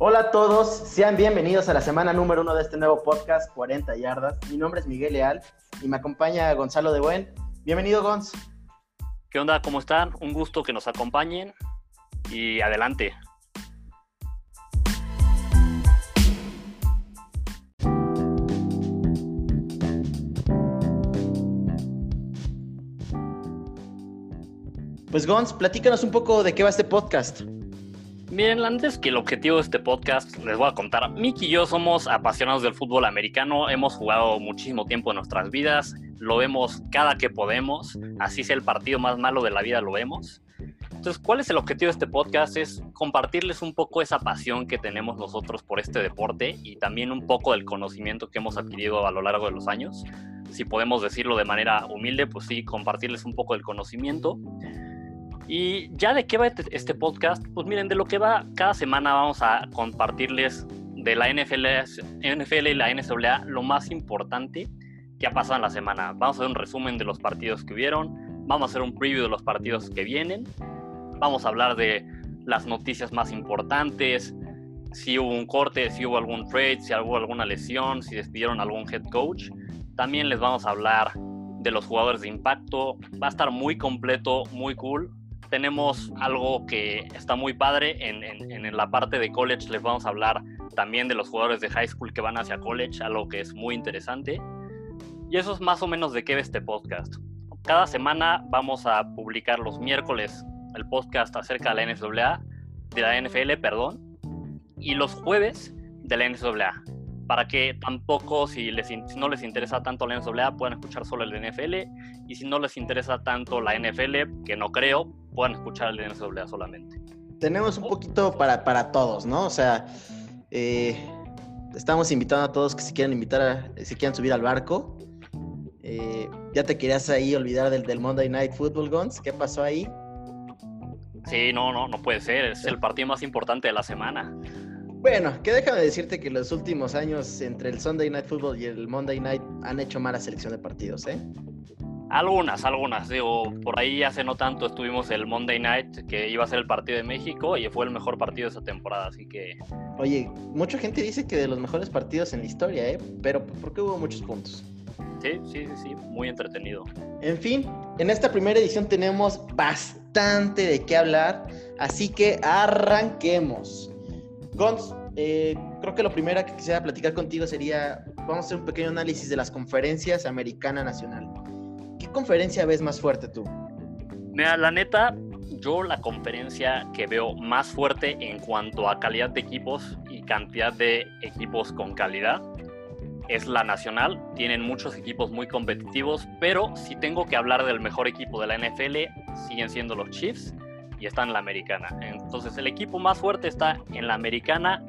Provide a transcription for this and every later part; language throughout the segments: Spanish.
Hola a todos, sean bienvenidos a la semana número uno de este nuevo podcast 40 Yardas. Mi nombre es Miguel Leal y me acompaña Gonzalo de Buen. Bienvenido, Gonz. ¿Qué onda? ¿Cómo están? Un gusto que nos acompañen y adelante. Pues Gonz, platícanos un poco de qué va este podcast. Miren, antes que el objetivo de este podcast, les voy a contar. Miki y yo somos apasionados del fútbol americano, hemos jugado muchísimo tiempo en nuestras vidas, lo vemos cada que podemos, así sea el partido más malo de la vida, lo vemos. Entonces, ¿cuál es el objetivo de este podcast? Es compartirles un poco esa pasión que tenemos nosotros por este deporte y también un poco del conocimiento que hemos adquirido a lo largo de los años. Si podemos decirlo de manera humilde, pues sí, compartirles un poco del conocimiento. Y ya de qué va este, este podcast, pues miren, de lo que va, cada semana vamos a compartirles de la NFL, NFL y la NCAA lo más importante que ha pasado en la semana. Vamos a hacer un resumen de los partidos que hubieron, vamos a hacer un preview de los partidos que vienen, vamos a hablar de las noticias más importantes, si hubo un corte, si hubo algún trade, si hubo alguna lesión, si despidieron algún head coach. También les vamos a hablar de los jugadores de impacto. Va a estar muy completo, muy cool tenemos algo que está muy padre. En, en, la parte de college les vamos a hablar también de los jugadores de high school que van hacia college, algo que es muy interesante. Y eso es más o menos de qué ve este podcast. Cada semana vamos a publicar los miércoles el podcast acerca de la NCAA, de la NFL, perdón, y los jueves de la NCAA para que tampoco, si, les, no les interesa tanto la NCAA, puedan escuchar solo el NFL, y si no les interesa tanto la NFL, que no creo, puedan escuchar el NCAA solamente. Tenemos un poquito para, para todos, ¿no? O sea, eh, estamos invitando a todos que si quieren invitar, a, subir al barco. Eh, ya te querías ahí olvidar del, del Monday Night Football Guns, ¿qué pasó ahí? Sí, no, no, no puede ser, es el partido más importante de la semana. Bueno, que déjame decirte que los últimos años entre el Sunday Night Football y el Monday Night han hecho mala selección de partidos, ¿eh? Algunas, algunas. Digo, por ahí hace no tanto estuvimos el Monday Night, que iba a ser el partido de México y fue el mejor partido de esa temporada, así que... Oye, mucha gente dice que de los mejores partidos en la historia, ¿eh? Pero porque hubo muchos puntos. Sí, sí, sí, sí, muy entretenido. En fin, en esta primera edición tenemos bastante de qué hablar, así que arranquemos. Gons, eh, creo que lo primero que quisiera platicar contigo sería, vamos a hacer un pequeño análisis de las conferencias americana nacional. ¿Qué conferencia ves más fuerte tú? Mira, la neta, yo la conferencia que veo más fuerte en cuanto a calidad de equipos y cantidad de equipos con calidad es la nacional. Tienen muchos equipos muy competitivos, pero si tengo que hablar del mejor equipo de la NFL, siguen siendo los Chiefs y está en la americana. Entonces el equipo más fuerte está en la americana,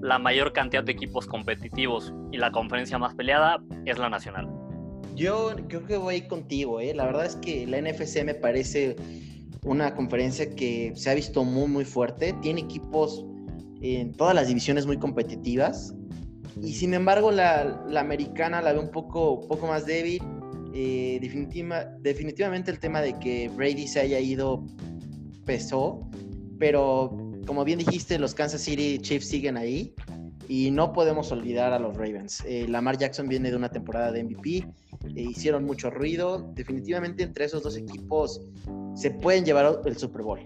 la mayor cantidad de equipos competitivos y la conferencia más peleada es la nacional. Yo creo que voy contigo, ¿eh? la verdad es que la NFC me parece una conferencia que se ha visto muy muy fuerte, tiene equipos en todas las divisiones muy competitivas y sin embargo la, americana la veo un poco, poco más débil. Eh, definitiva, definitivamente el tema de que Brady se haya ido pesó, pero como bien dijiste, los Kansas City Chiefs siguen ahí y no podemos olvidar a los Ravens. Eh, Lamar Jackson viene de una temporada de MVP, eh, hicieron mucho ruido, definitivamente entre esos dos equipos se pueden llevar el Super Bowl.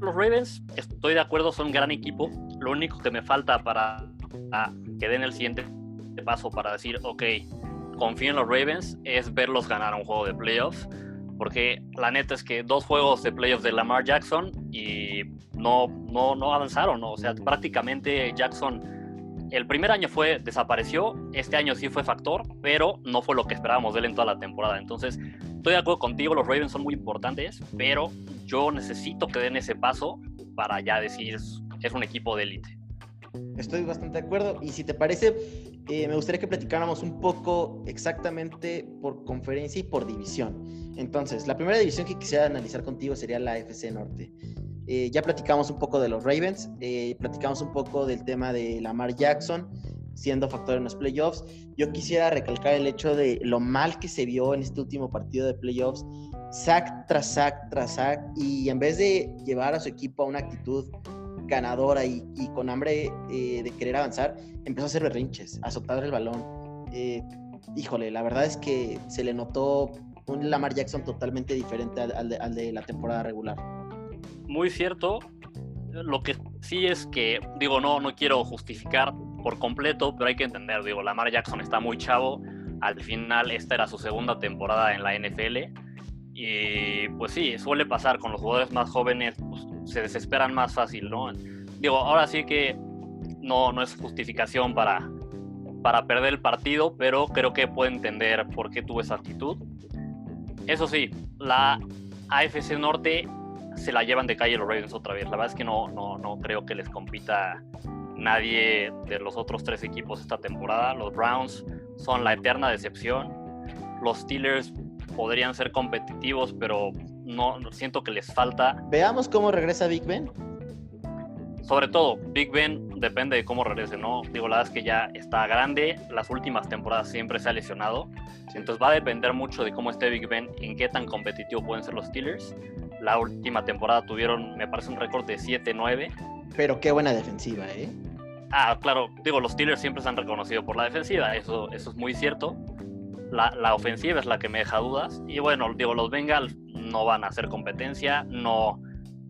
Los Ravens, estoy de acuerdo, son un gran equipo. Lo único que me falta para que den el siguiente paso para decir, ok, confío en los Ravens, es verlos ganar un juego de playoffs porque la neta es que dos juegos de playoffs de Lamar Jackson y no, no, no avanzaron, ¿no? o sea, prácticamente Jackson el primer año fue desapareció, este año sí fue factor, pero no fue lo que esperábamos de él en toda la temporada. Entonces, estoy de acuerdo contigo, los Ravens son muy importantes, pero yo necesito que den ese paso para ya decir es un equipo de élite. Estoy bastante de acuerdo. Y si te parece, eh, me gustaría que platicáramos un poco exactamente por conferencia y por división. Entonces, la primera división que quisiera analizar contigo sería la FC Norte. Eh, ya platicamos un poco de los Ravens, eh, platicamos un poco del tema de Lamar Jackson siendo factor en los playoffs. Yo quisiera recalcar el hecho de lo mal que se vio en este último partido de playoffs, sack tras sack tras sack, y en vez de llevar a su equipo a una actitud ganadora y, con hambre eh, de querer avanzar, empezó a hacer berrinches, a soltar el balón. Híjole, la verdad es que se le notó un Lamar Jackson totalmente diferente al, de, la temporada regular. Muy cierto. Lo que sí es que, digo, no, no quiero justificar por completo, pero hay que entender, digo, Lamar Jackson está muy chavo. Al final, esta era su segunda temporada en la NFL. Y pues sí, suele pasar con los jugadores más jóvenes, pues, se desesperan más fácil, ¿no? Digo, ahora sí que no, no es justificación para, para perder el partido, pero creo que puedo entender por qué tuvo esa actitud. Eso sí, la AFC Norte se la llevan de calle los Ravens otra vez. La verdad es que no, no, no creo que les compita nadie de los otros tres equipos esta temporada. Los Browns son la eterna decepción. Los Steelers podrían ser competitivos, pero no siento que les falta. Veamos cómo regresa Big Ben sobre todo, Big Ben depende de cómo regrese, ¿no? Digo, la verdad es que ya está grande, las últimas temporadas siempre se ha lesionado, entonces va a depender mucho de cómo esté Big Ben, en qué tan competitivo pueden ser los Steelers. La última temporada tuvieron, me parece, un récord de 7-9. Pero qué buena defensiva, ¿eh? Ah, claro, digo, los Steelers siempre se han reconocido por la defensiva, eso, eso es muy cierto. La, la ofensiva es la que me deja dudas. Y bueno, digo, los Bengals no van a hacer competencia, no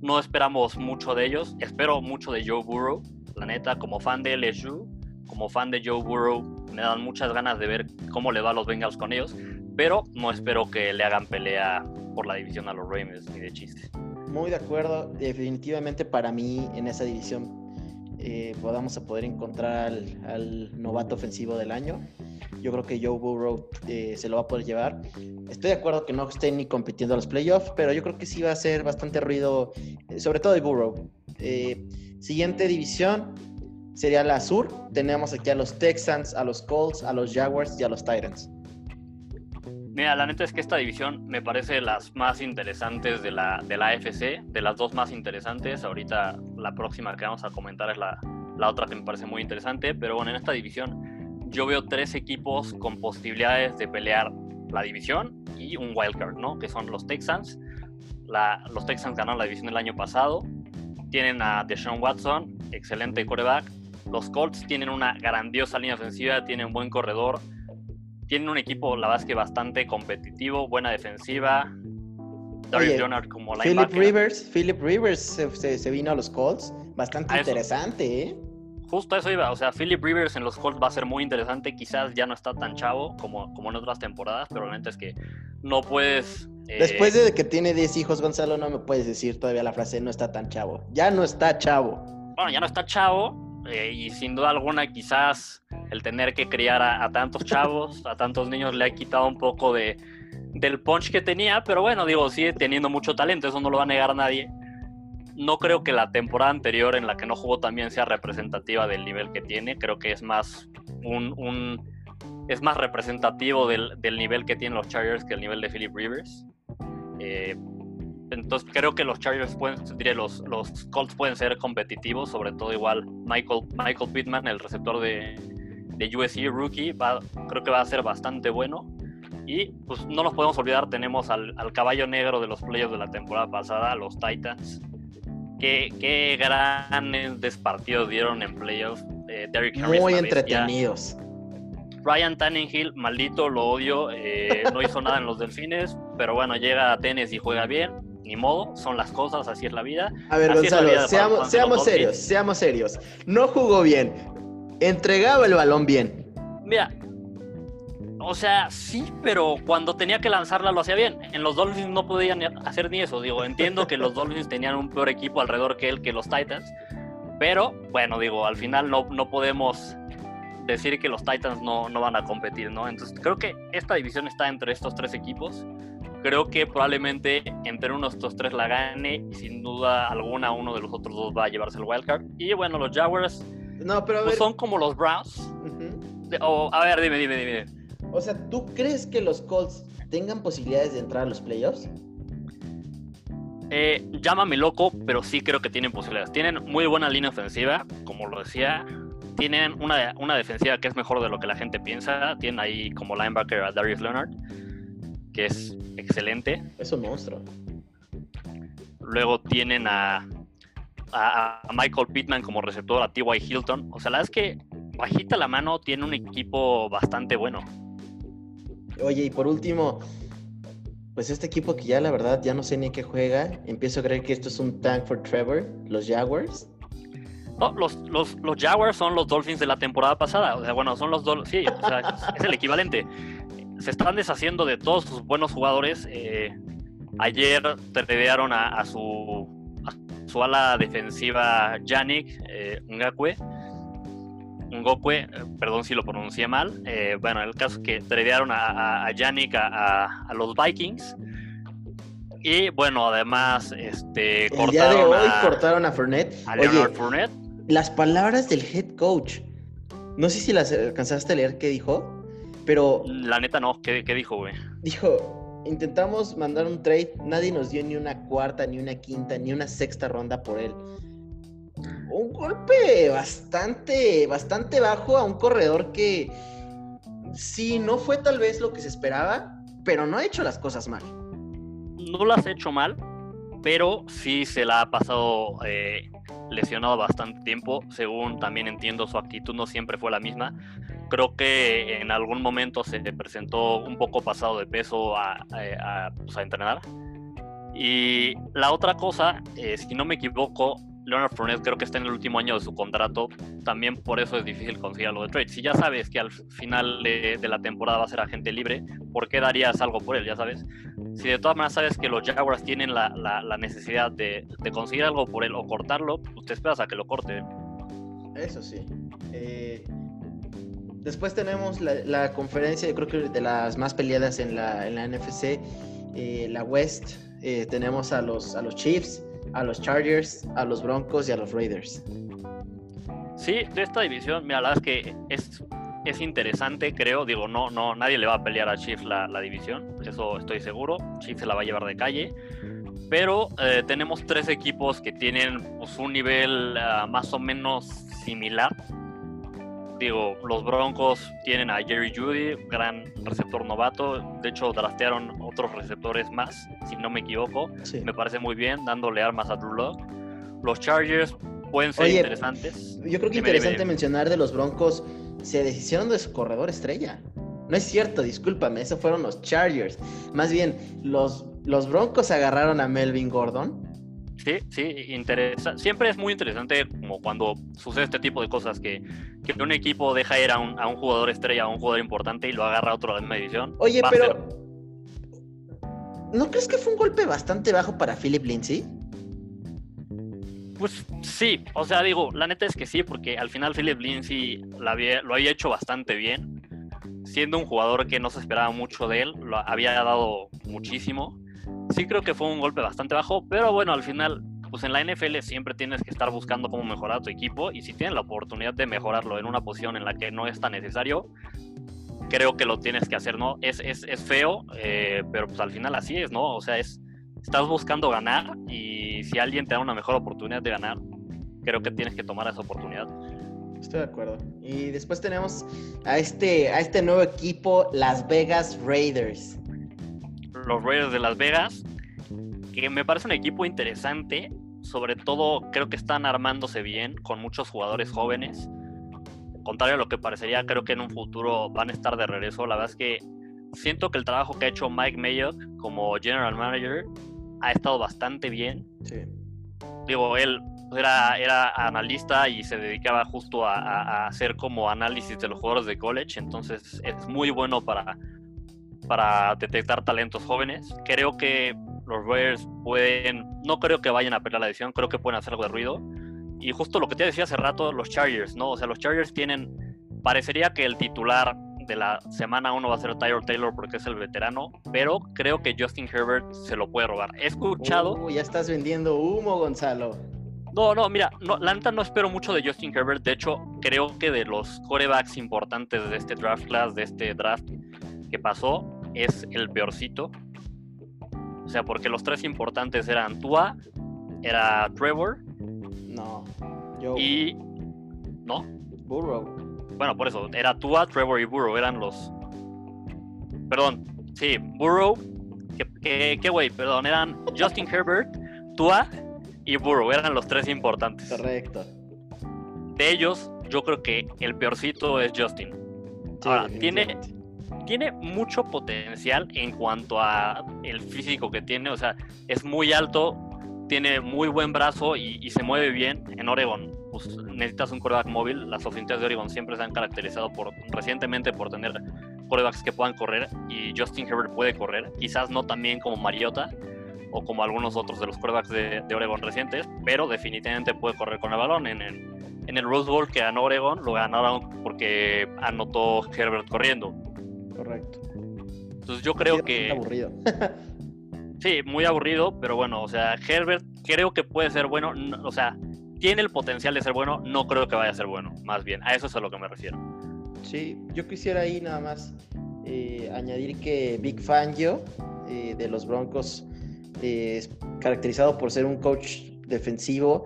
no esperamos mucho de ellos. Espero mucho de Joe Burrow. La neta, como fan de LSU, como fan de Joe Burrow, me dan muchas ganas de ver cómo le va a los Bengals con ellos. Pero no espero que le hagan pelea por la división a los Ravens ni de chiste. Muy de acuerdo. Definitivamente para mí en esa división eh, podamos poder encontrar al, novato ofensivo del año. Yo creo que Joe Burrow eh, se lo va a poder llevar. Estoy de acuerdo que no estén ni compitiendo a los playoffs, pero yo creo que sí va a ser bastante ruido, eh, sobre todo de Burrow. siguiente división sería la sur. Tenemos aquí a los Texans, a los Colts, a los Jaguars y a los Titans. Mira, la neta es que esta división me parece las más interesantes de la, de la AFC, de las dos más interesantes. Ahorita la próxima que vamos a comentar es la, la otra que me parece muy interesante. Pero bueno, en esta división yo veo tres equipos con posibilidades de pelear la división y un wildcard, ¿no? Que son los Texans. Los Texans ganaron la división el año pasado. Tienen a Deshaun Watson, excelente quarterback. Los Colts tienen una grandiosa línea ofensiva, tienen buen corredor tienen un equipo, la verdad que bastante competitivo, buena defensiva. Darius Leonard como Philip Rivers, Philip Rivers se, vino a los Colts, bastante interesante, ¿eh? Justo eso iba, o sea, Philip Rivers en los Colts va a ser muy interesante, quizás ya no está tan chavo como, como en otras temporadas, pero realmente es que no puedes... Eh, Después de que tiene 10 hijos, Gonzalo, no me puedes decir todavía la frase no está tan chavo. Ya no está chavo. Bueno, ya no está chavo, eh, y sin duda alguna quizás el tener que criar a, tantos chavos, a tantos niños le ha quitado un poco de, del punch que tenía, pero bueno, digo, sigue teniendo mucho talento, eso no lo va a negar nadie. No creo que la temporada anterior en la que no jugó también sea representativa del nivel que tiene, creo que es más un, es más representativo del, del, nivel que tienen los Chargers que el nivel de Philip Rivers. Eh, entonces creo que los Chargers pueden, diré, los, los Colts pueden ser competitivos, sobre todo igual Michael, Michael Pittman, el receptor de, de USC rookie, va, creo que va a ser bastante bueno. Y pues no nos podemos olvidar, tenemos al, al caballo negro de los playoffs de la temporada pasada, los Titans. Qué, qué grandes partidos dieron en playoffs. Eh, Derrick Muy entretenidos. Ryan Tannehill, maldito, lo odio, eh, no hizo nada en los Delfines, pero bueno, llega a tenis y juega bien ni modo, son las cosas, así es la vida. A ver, Gonzalo, seamos, seamos serios, seamos serios. No jugó bien, entregaba el balón bien. Mira, o sea, sí, pero cuando tenía que lanzarla lo hacía bien. En los Dolphins no podían hacer ni eso. Digo, entiendo que los Dolphins tenían un peor equipo alrededor que él, que los Titans. Pero, bueno, digo, al final no, no podemos decir que los Titans no, no van a competir, ¿no? Entonces, creo que esta división está entre estos tres equipos creo que probablemente entre uno de estos tres la gane y sin duda alguna uno de los otros dos va a llevarse el wildcard. Y bueno, los Jaguars no, pero pues son como los Browns. o, a ver, dime, dime, dime. O sea, ¿tú crees que los Colts tengan posibilidades de entrar a los playoffs? Eh, llámame loco, pero sí creo que tienen posibilidades. Tienen muy buena línea ofensiva, como lo decía. Tienen una, una defensiva que es mejor de lo que la gente piensa. Tienen ahí como linebacker a Darius Leonard que es excelente. Es un monstruo. Luego tienen a. a, Michael Pittman como receptor, a T.Y. Hilton. O sea, la verdad es que bajita la mano tiene un equipo bastante bueno. Oye, y por último, pues este equipo que ya la verdad ya no sé ni qué juega, empiezo a creer que esto es un tank for Trevor, los Jaguars. No, los, los, los Jaguars son los Dolphins de la temporada pasada. O sea, bueno, son los Dolphins. Sí, o sea, es, el equivalente. Se están deshaciendo de todos sus buenos jugadores. Eh, ayer tradearon a, a, su, a su ala defensiva Yannick eh, Ngakwe. Ngokwe, eh, perdón si lo pronuncié mal. Eh, bueno, el caso es que tradearon a, a, Yannick a, los Vikings. Y bueno, además, este, el día de hoy cortaron a Fournette. A Oye, Fournette las palabras del head coach. No sé si las alcanzaste a leer qué dijo, pero... La neta no, ¿qué, dijo, güey? Dijo, intentamos mandar un trade, nadie nos dio ni una cuarta, ni una quinta, ni una sexta ronda por él. Un golpe bastante, bastante bajo a un corredor que sí, no fue tal vez lo que se esperaba, pero no ha hecho las cosas mal. No las ha hecho mal, pero sí se la ha pasado eh, lesionado bastante tiempo. Según también entiendo, su actitud no siempre fue la misma. Creo que en algún momento se presentó un poco pasado de peso a, pues, entrenar. Y la otra cosa, eh, si no me equivoco, Leonard Fournette creo que está en el último año de su contrato. También por eso es difícil conseguir algo de trade. Si ya sabes que al final de, la temporada va a ser agente libre, ¿por qué darías algo por él? Ya sabes. Si de todas maneras sabes que los Jaguars tienen la, necesidad de, conseguir algo por él o cortarlo, pues te esperas a que lo corte. Eso sí. Eh, después tenemos la, conferencia, yo creo que de las más peleadas en la, NFC, eh, la West. Eh, tenemos a los, a los Chiefs a los Chargers, a los Broncos y a los Raiders. Sí, de esta división, mira, la verdad es que es, es interesante, creo. Digo, no, no, nadie le va a pelear a Chiefs la, división, eso estoy seguro. Chiefs se la va a llevar de calle. Pero eh, tenemos tres equipos que tienen pues, un nivel ah, más o menos similar digo, los Broncos tienen a Jerry Judy, gran receptor novato. De hecho, draftearon otros receptores más, si no me equivoco. Me parece muy bien, dándole armas a Drew Locke. Los Chargers pueden ser interesantes. Yo creo que interesante mencionar de los Broncos, se deshicieron de su corredor estrella. No es cierto, discúlpame, esos fueron los Chargers. Más bien, los, los Broncos agarraron a Melvin Gordon Sí, sí, interesa. Siempre es muy interesante como cuando sucede este tipo de cosas, que, que un equipo deja ir a un, a un, jugador estrella, a un jugador importante y lo agarra a otro a la misma edición. Oye, pero... ¿No crees que fue un golpe bastante bajo para Philip Lindsay? Pues sí, o sea, digo, la neta es que sí, porque al final Philip Lindsay lo había, lo había hecho bastante bien. Siendo un jugador que no se esperaba mucho de él, lo había dado muchísimo sí creo que fue un golpe bastante bajo, pero bueno, al final, pues en la NFL siempre tienes que estar buscando cómo mejorar tu equipo y si tienes la oportunidad de mejorarlo en una posición en la que no es tan necesario, creo que lo tienes que hacer, ¿no? Es, es, es feo, eh, pero pues al final así es, ¿no? O sea, es, estás buscando ganar y si alguien te da una mejor oportunidad de ganar, creo que tienes que tomar esa oportunidad. Estoy de acuerdo. Y después tenemos a este, a este nuevo equipo, Las Vegas Raiders los Raiders de Las Vegas, que me parece un equipo interesante. Sobre todo, creo que están armándose bien con muchos jugadores jóvenes. Contrario a lo que parecería, creo que en un futuro van a estar de regreso. La verdad es que siento que el trabajo que ha hecho Mike Mayock como general manager ha estado bastante bien. Digo, él era, era analista y se dedicaba justo a, a, hacer como análisis de los jugadores de college, entonces es muy bueno para, para detectar talentos jóvenes. Creo que los Raiders pueden, no creo que vayan a perder la edición, creo que pueden hacer algo de ruido. Y justo lo que te decía hace rato, los Chargers, ¿no? O sea, los Chargers tienen, parecería que el titular de la semana 1 va a ser Tyler Taylor porque es el veterano, pero creo que Justin Herbert se lo puede robar. He escuchado... Uh, ya estás vendiendo humo, Gonzalo. No, no, mira, no, la neta no espero mucho de Justin Herbert. De hecho, creo que de los corebacks importantes de este draft class, de este draft, que pasó es el peorcito. O sea, porque los tres importantes eran Tua, era Trevor. No, yo. Y. ¿No? Burrow. Bueno, por eso, era Tua, Trevor y Burrow, eran los. Perdón, sí, Burrow. ¿Qué, güey? Perdón, eran Justin Herbert, Tua, y Burrow eran los tres importantes. Correcto. De ellos, yo creo que el peorcito es Justin. Ahora, tiene, tiene mucho potencial en cuanto a el físico que tiene, o sea, es muy alto, tiene muy buen brazo y, se mueve bien en Oregon. Pues, necesitas un coreback móvil. Las oficinas de Oregon siempre se han caracterizado por recientemente por tener corebacks que puedan correr y Justin Herbert puede correr. Quizás no tan bien como Mariota o como algunos otros de los corebacks de, Oregon recientes, pero definitivamente puede correr con el balón. En el, en el Rose que ganó Oregon lo ganaron porque anotó Herbert corriendo. Correcto. Entonces yo creo que... aburrido. sí, muy aburrido, pero bueno, o sea, Herbert creo que puede ser bueno, o sea, tiene el potencial de ser bueno, no creo que vaya a ser bueno, más bien, a eso es a lo que me refiero. Sí, yo quisiera ahí nada más eh, añadir que Big Fangio eh, de los Broncos eh, es caracterizado por ser un coach defensivo.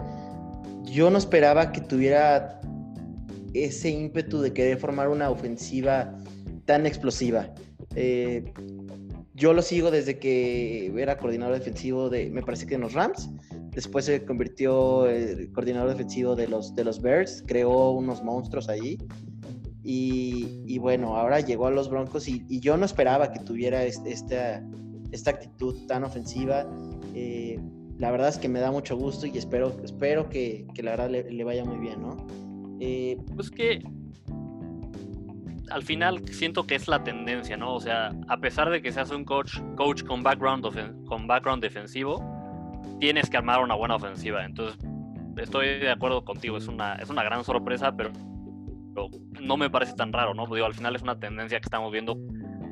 Yo no esperaba que tuviera ese ímpetu de querer formar una ofensiva tan explosiva. Eh, yo lo sigo desde que era coordinador defensivo de, me parece que en los Rams. Después se convirtió en coordinador defensivo de los, de los Bears. Creó unos monstruos allí. Y, bueno, ahora llegó a los Broncos y, yo no esperaba que tuviera esta, esta actitud tan ofensiva. Eh, la verdad es que me da mucho gusto y espero, espero que, la verdad le, vaya muy bien, ¿no? Eh, pues que al final siento que es la tendencia, ¿no? O sea, a pesar de que seas un coach, coach con background, con background defensivo, tienes que armar una buena ofensiva. Entonces, estoy de acuerdo contigo, es una, es una gran sorpresa, pero, no me parece tan raro, ¿no? Digo, al final es una tendencia que estamos viendo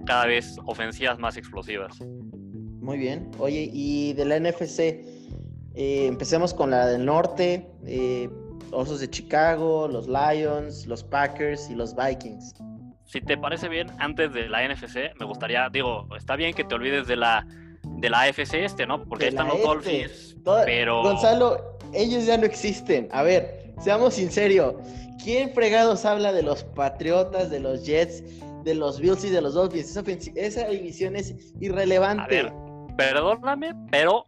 cada vez ofensivas más explosivas. Muy bien. Oye, y de la NFC, eh, empecemos con la del norte. Eh, Osos de Chicago, los Lions, los Packers y los Vikings si te parece bien, antes de la NFC, me gustaría, digo, está bien que te olvides de la de la AFC este, ¿no? Porque están los Dolphins, pero... Gonzalo, ellos ya no existen. A ver, seamos sinceros. ¿Quién fregados habla de los Patriotas, de los Jets, de los Bills y de los Dolphins? Esa, división es irrelevante. A ver, perdóname, pero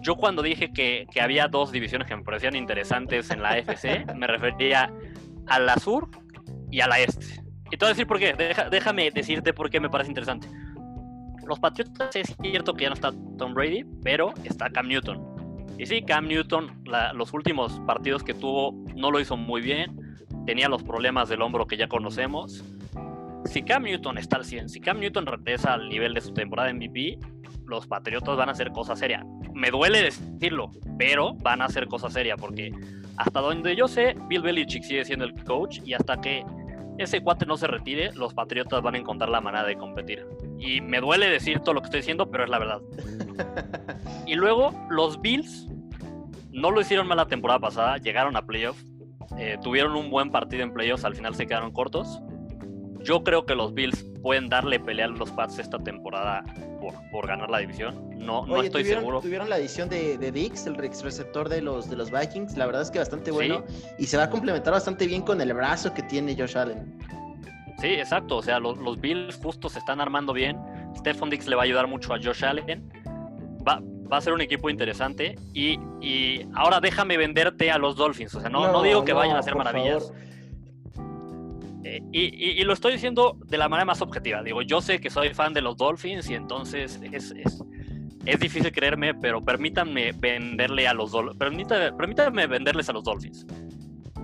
yo cuando dije que, que había dos divisiones que me parecían interesantes en la AFC, me refería a la sur y a la este. Y te voy a decir por qué. déjame decirte por qué me parece interesante. Los Patriotas es cierto que ya no está Tom Brady, pero está Cam Newton. Y sí, Cam Newton, los últimos partidos que tuvo, no lo hizo muy bien. Tenía los problemas del hombro que ya conocemos. Si Cam Newton está al 100, si Cam Newton regresa al nivel de su temporada MVP, los Patriotas van a hacer cosa seria. Me duele decirlo, pero van a hacer cosa seria porque hasta donde yo sé, Bill Belichick sigue siendo el coach y hasta que ese cuate no se retire, los Patriotas van a encontrar la manera de competir. Y me duele decir todo lo que estoy diciendo, pero es la verdad. y luego los Bills no lo hicieron mal la temporada pasada, llegaron a playoffs, eh, tuvieron un buen partido en playoffs, al final se quedaron cortos. Yo creo que los Bills pueden darle pelea a los Pats esta temporada por, ganar la división. No, no estoy seguro. Tuvieron la edición de, Dix, el receptor de los, de los Vikings. La verdad es que bastante bueno. Y se va a complementar bastante bien con el brazo que tiene Josh Allen. Sí, exacto. O sea, los, los Bills justo se están armando bien. Stephon Dix le va a ayudar mucho a Josh Allen. Va, va a ser un equipo interesante. Y, y, ahora déjame venderte a los Dolphins. O sea, no, no, digo que vayan a hacer maravillas. Eh, y, lo estoy diciendo de la manera más objetiva. Digo, yo sé que soy fan de los Dolphins y entonces es, es, difícil creerme, pero permítanme venderle a los permítanme, permítanme venderles a los Dolphins.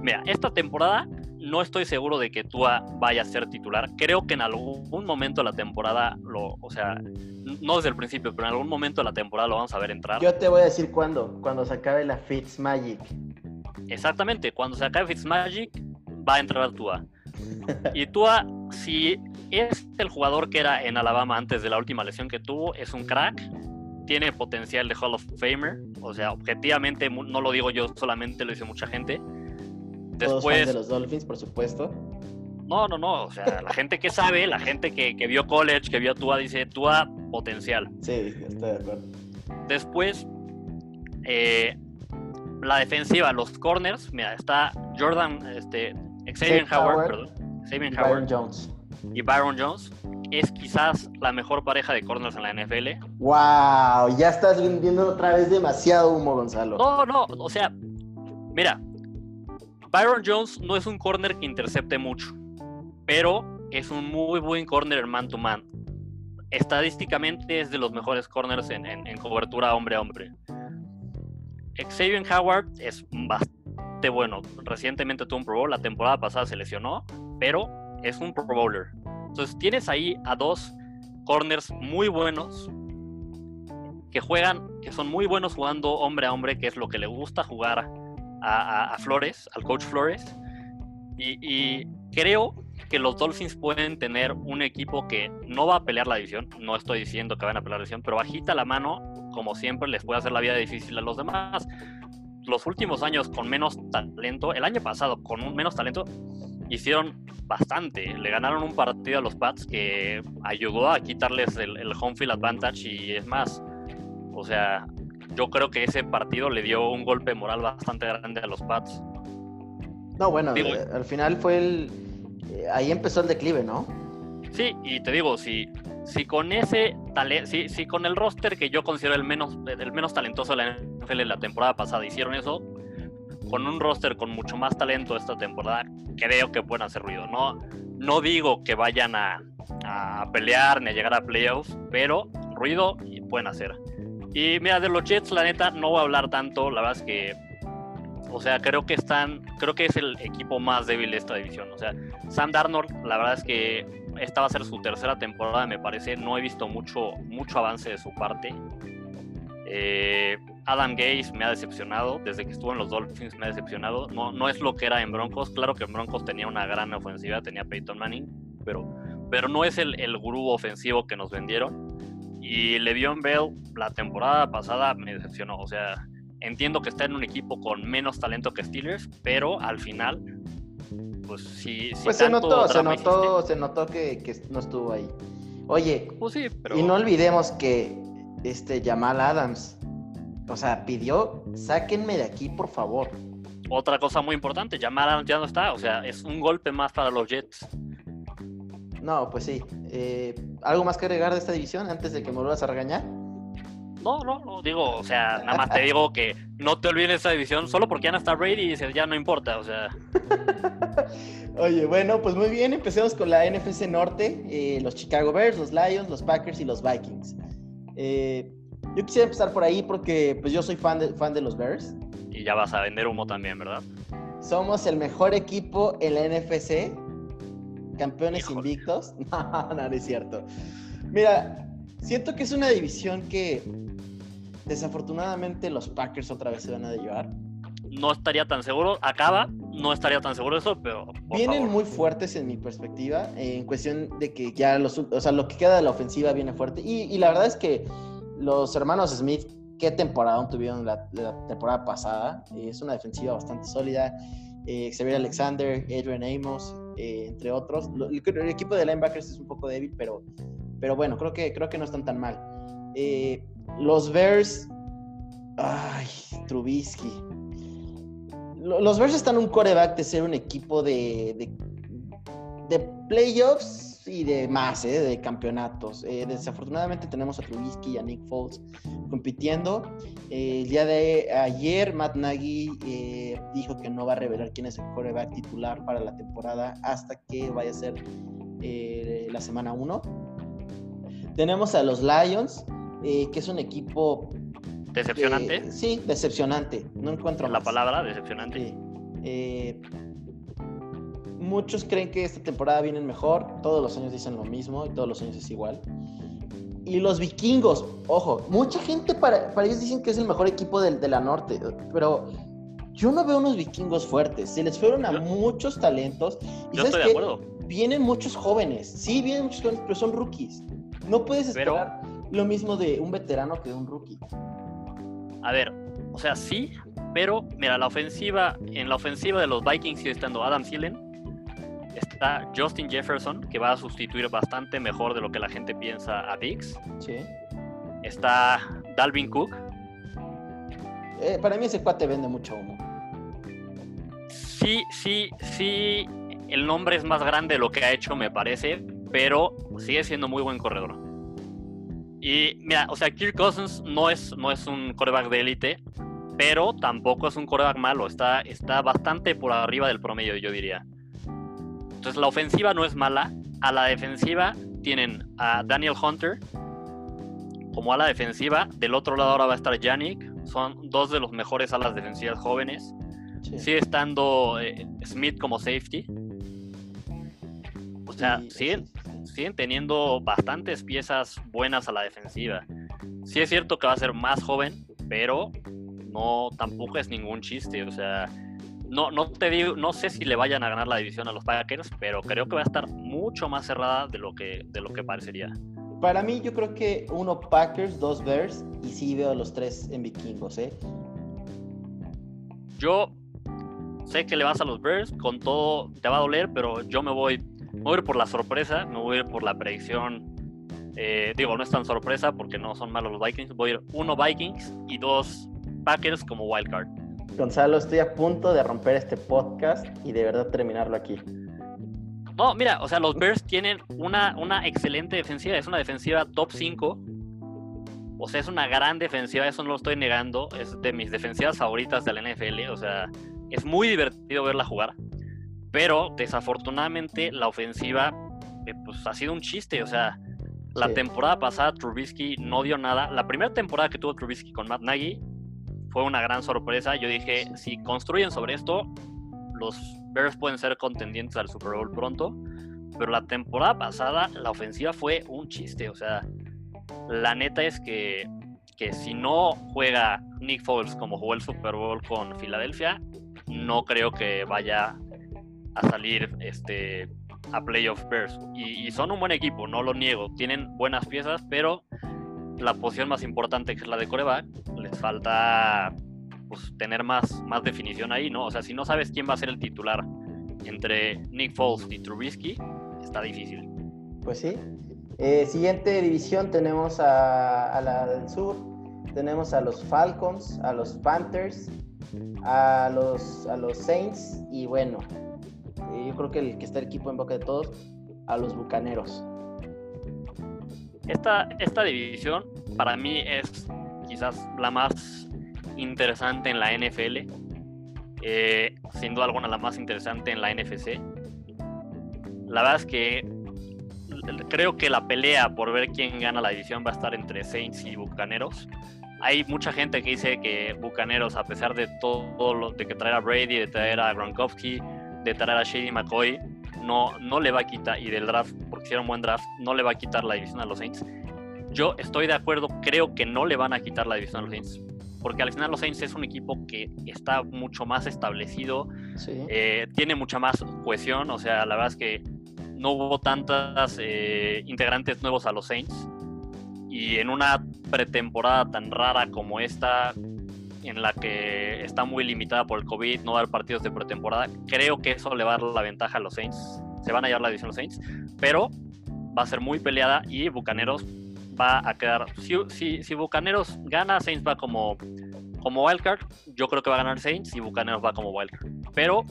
Mira, esta temporada no estoy seguro de que Tua vaya a ser titular. Creo que en algún momento de la temporada, lo, o sea, no desde el principio, pero en algún momento de la temporada lo vamos a ver entrar. Yo te voy a decir cuándo, cuando se acabe la Fitzmagic. Exactamente, cuando se acabe Fitzmagic va a entrar Tua. Y Tua, si es el jugador que era en Alabama antes de la última lesión que tuvo, es un crack, tiene potencial de Hall of Famer, o sea, objetivamente no lo digo yo, solamente lo dice mucha gente. Después de los Dolphins, por supuesto. No, no, no, o sea, la gente que sabe, la gente que, vio college, que vio Tua, dice Tua potencial. Sí, estoy de acuerdo. Después, eh, la defensiva, los corners, mira, está Jordan, este, Xavier Howard, perdón. Xavier Howard. Jones. Y Byron Jones. es quizás la mejor pareja de corners en la NFL. ¡Wow! Ya estás vendiendo otra vez demasiado humo, Gonzalo. No, no, o sea, mira, Byron Jones no es un corner que intercepte mucho, pero es un muy buen corner man to man. Estadísticamente es de los mejores corners en, cobertura hombre a hombre. Xavier Howard es bastante bueno. Recientemente tuvo un Pro Bowl, la temporada pasada se lesionó, pero es un Pro Bowler. Entonces tienes ahí a dos corners muy buenos que juegan, que son muy buenos jugando hombre a hombre, que es lo que le gusta jugar a, Flores, al coach Flores. Y, creo que los Dolphins pueden tener un equipo que no va a pelear la división. No estoy diciendo que van a pelear la división, pero bajita la mano, como siempre, les puede hacer la vida difícil a los demás. Los últimos años con menos talento, el año pasado con un menos talento, hicieron bastante. Le ganaron un partido a los Pats que ayudó a quitarles el, home field advantage y es más, o sea, yo creo que ese partido le dio un golpe moral bastante grande a los Pats. No, bueno, eh, al final fue el... Eh, ahí empezó el declive, ¿no? Sí, y te digo, si, si con ese si, si, con el roster que yo considero el menos, el menos talentoso de la NFL la temporada pasada hicieron eso, con un roster con mucho más talento esta temporada, creo que pueden hacer ruido. No, no digo que vayan a, pelear ni a llegar a playoffs, pero ruido pueden hacer. Y mira, de los Jets, la neta, no voy a hablar tanto. La verdad es que, o sea, creo que están, creo que es el equipo más débil de esta división. O sea, Sam Darnold, la verdad es que esta va a ser su tercera temporada, me parece. No he visto mucho, mucho avance de su parte. Eh, Adam Gaze me ha decepcionado, desde que estuvo en los Dolphins me ha decepcionado. No, no es lo que era en Broncos. Claro que en Broncos tenía una gran ofensiva, tenía Peyton Manning, pero, pero no es el, el gurú ofensivo que nos vendieron. Y Le'Veon Bell la temporada pasada me decepcionó. O sea, entiendo que está en un equipo con menos talento que Steelers, pero al final, pues sí. pues se notó, se notó, se notó que, que, no estuvo ahí. Oye, pues sí, pero... y no olvidemos que este Jamal Adams o sea, pidió, sáquenme de aquí, por favor. Otra cosa muy importante, Jamal ya no está, o sea, es un golpe más para los Jets. No, pues sí. Eh, ¿Algo más que agregar de esta división antes de que me vuelvas a regañar? No, no, no, digo, o sea, nada más te digo que no te olvides de esta división solo porque ya no está Brady y dices, ya no importa, o sea. Oye, bueno, pues muy bien, empecemos con la NFC Norte, eh, los Chicago Bears, los Lions, los Packers y los Vikings. Eh, yo quisiera empezar por ahí porque pues yo soy fan de, fan de los Bears. Y ya vas a vender humo también, ¿verdad? Somos el mejor equipo en la NFC. Campeones invictos. No, no, es cierto. Mira, siento que es una división que desafortunadamente los Packers otra vez se van a llevar. No estaría tan seguro, acaba, no estaría tan seguro de eso, pero... Vienen muy fuertes en mi perspectiva, en cuestión de que ya los, o sea, lo que queda de la ofensiva viene fuerte. Y, y la verdad es que los hermanos Smith, qué temporada tuvieron la, temporada pasada. Eh, es una defensiva bastante sólida. Eh, Xavier Alexander, Adrian Amos, eh, entre otros. El, equipo de linebackers es un poco débil, pero, pero bueno, creo que, creo que no están tan mal. Los Bears. Ay, Trubisky. Los Bears están un coreback de ser un equipo de, de, playoffs y de más, ¿eh? de campeonatos. Eh, desafortunadamente tenemos a Trubisky y a Nick Foles compitiendo. Eh, el día de ayer, Matt Nagy dijo que no va a revelar quién es el coreback titular para la temporada hasta que vaya a ser la semana 1. Tenemos a los Lions, que es un equipo... ¿Decepcionante? sí, decepcionante. No encuentro la palabra, decepcionante. Sí muchos creen que esta temporada vienen mejor, todos los años dicen lo mismo y todos los años es igual. Y los vikingos, ojo, mucha gente para, para ellos dicen que es el mejor equipo de, de la norte, pero yo no veo unos vikingos fuertes. Se les fueron a muchos talentos. Y yo estoy de acuerdo. Vienen muchos jóvenes. Sí, vienen muchos jóvenes, pero son rookies. No puedes esperar lo mismo de un veterano que de un rookie. A ver, o sea, sí, pero mira, la ofensiva, en la ofensiva de los Vikings sigue estando Adam Thielen, Está Justin Jefferson, que va a sustituir bastante mejor de lo que la gente piensa a Dix. Sí. Está Dalvin Cook. Eh, para mí ese cuate vende mucho humo. Sí, sí, sí. El nombre es más grande de lo que ha hecho, me parece. pero sigue siendo muy buen corredor. Y mira, o sea, Kirk Cousins no es, no es un coreback de élite, pero tampoco es un coreback malo. Está, está bastante por arriba del promedio, yo diría. Entonces, la ofensiva no es mala. A la defensiva tienen a Daniel Hunter como a la defensiva. Del otro lado ahora va a estar Yannick. Son dos de los mejores alas defensivas jóvenes. Sigue estando eh, Smith como safety. O sea, siguen, siguen teniendo bastantes piezas buenas a la defensiva. Sí es cierto que va a ser más joven, pero no tampoco es ningún chiste. O sea, no, no te digo, no sé si le vayan a ganar la división a los Packers, pero creo que va a estar mucho más cerrada de lo que, de lo que parecería. Para mí, yo creo que uno Packers, dos Bears, y sí veo a los tres en vikingos, ¿eh? Yo sé que le vas a los Bears, con todo te va a doler, pero yo me voy me voy a ir por la sorpresa, me voy a ir por la predicción. Eh, digo, no es tan sorpresa porque no son malos los Vikings. Voy a ir uno Vikings y dos Packers como wildcard. Gonzalo, estoy a punto de romper este podcast y de verdad terminarlo aquí. No, mira, o sea, los Bears tienen una, una excelente defensiva. Es una defensiva top 5. O sea, es una gran defensiva, eso no lo estoy negando. Es de mis defensivas favoritas de la NFL. O sea, es muy divertido verla jugar. Pero desafortunadamente la ofensiva eh, pues, ha sido un chiste. O sea, la temporada pasada Trubisky no dio nada. La primera temporada que tuvo Trubisky con Matt Nagy fue una gran sorpresa. Yo dije, si construyen sobre esto, los Bears pueden ser contendientes al Super Bowl pronto. Pero la temporada pasada la ofensiva fue un chiste. O sea, la neta es que, que si no juega Nick Foles como jugó el Super Bowl con Filadelfia, no creo que vaya a salir este, a Playoff Bears. Y, son un buen equipo, no lo niego. Tienen buenas piezas, pero la posición más importante, que es la de coreback, les falta pues, tener más, más definición ahí, ¿no? O sea, si no sabes quién va a ser el titular entre Nick Foles y Trubisky, está difícil. Pues sí. Eh, siguiente división tenemos a, a la del sur. Tenemos a los Falcons, a los Panthers, a los, a los Saints y bueno, yo creo que el que está el equipo en boca de todos, a los Bucaneros. Esta, esta división para mí es quizás la más interesante en la NFL. Eh, sin duda alguna la más interesante en la NFC. La verdad es que creo que la pelea por ver quién gana la división va a estar entre Saints y Bucaneros. Hay mucha gente que dice que Bucaneros, a pesar de todo lo de que traer a Brady, de traer a Gronkowski, de traer a Shady McCoy no, no le va a quitar, y del draft, porque hicieron buen draft, no le va a quitar la división a los Saints. Yo estoy de acuerdo, creo que no le van a quitar la división a los Saints, porque al final los Saints es un equipo que está mucho más establecido, eh, tiene mucha más cohesión, o sea, la verdad es que no hubo tantas eh, integrantes nuevos a los Saints, y en una pretemporada tan rara como esta, en la que está muy limitada por el COVID, no dar partidos de pretemporada. Creo que eso le va a dar la ventaja a los Saints. Se van a llevar la división los Saints, pero va a ser muy peleada y Bucaneros va a quedar. Si, si, Bucaneros gana, Saints va como, como wildcard. Yo creo que va a ganar Saints y Bucaneros va como wildcard. Pero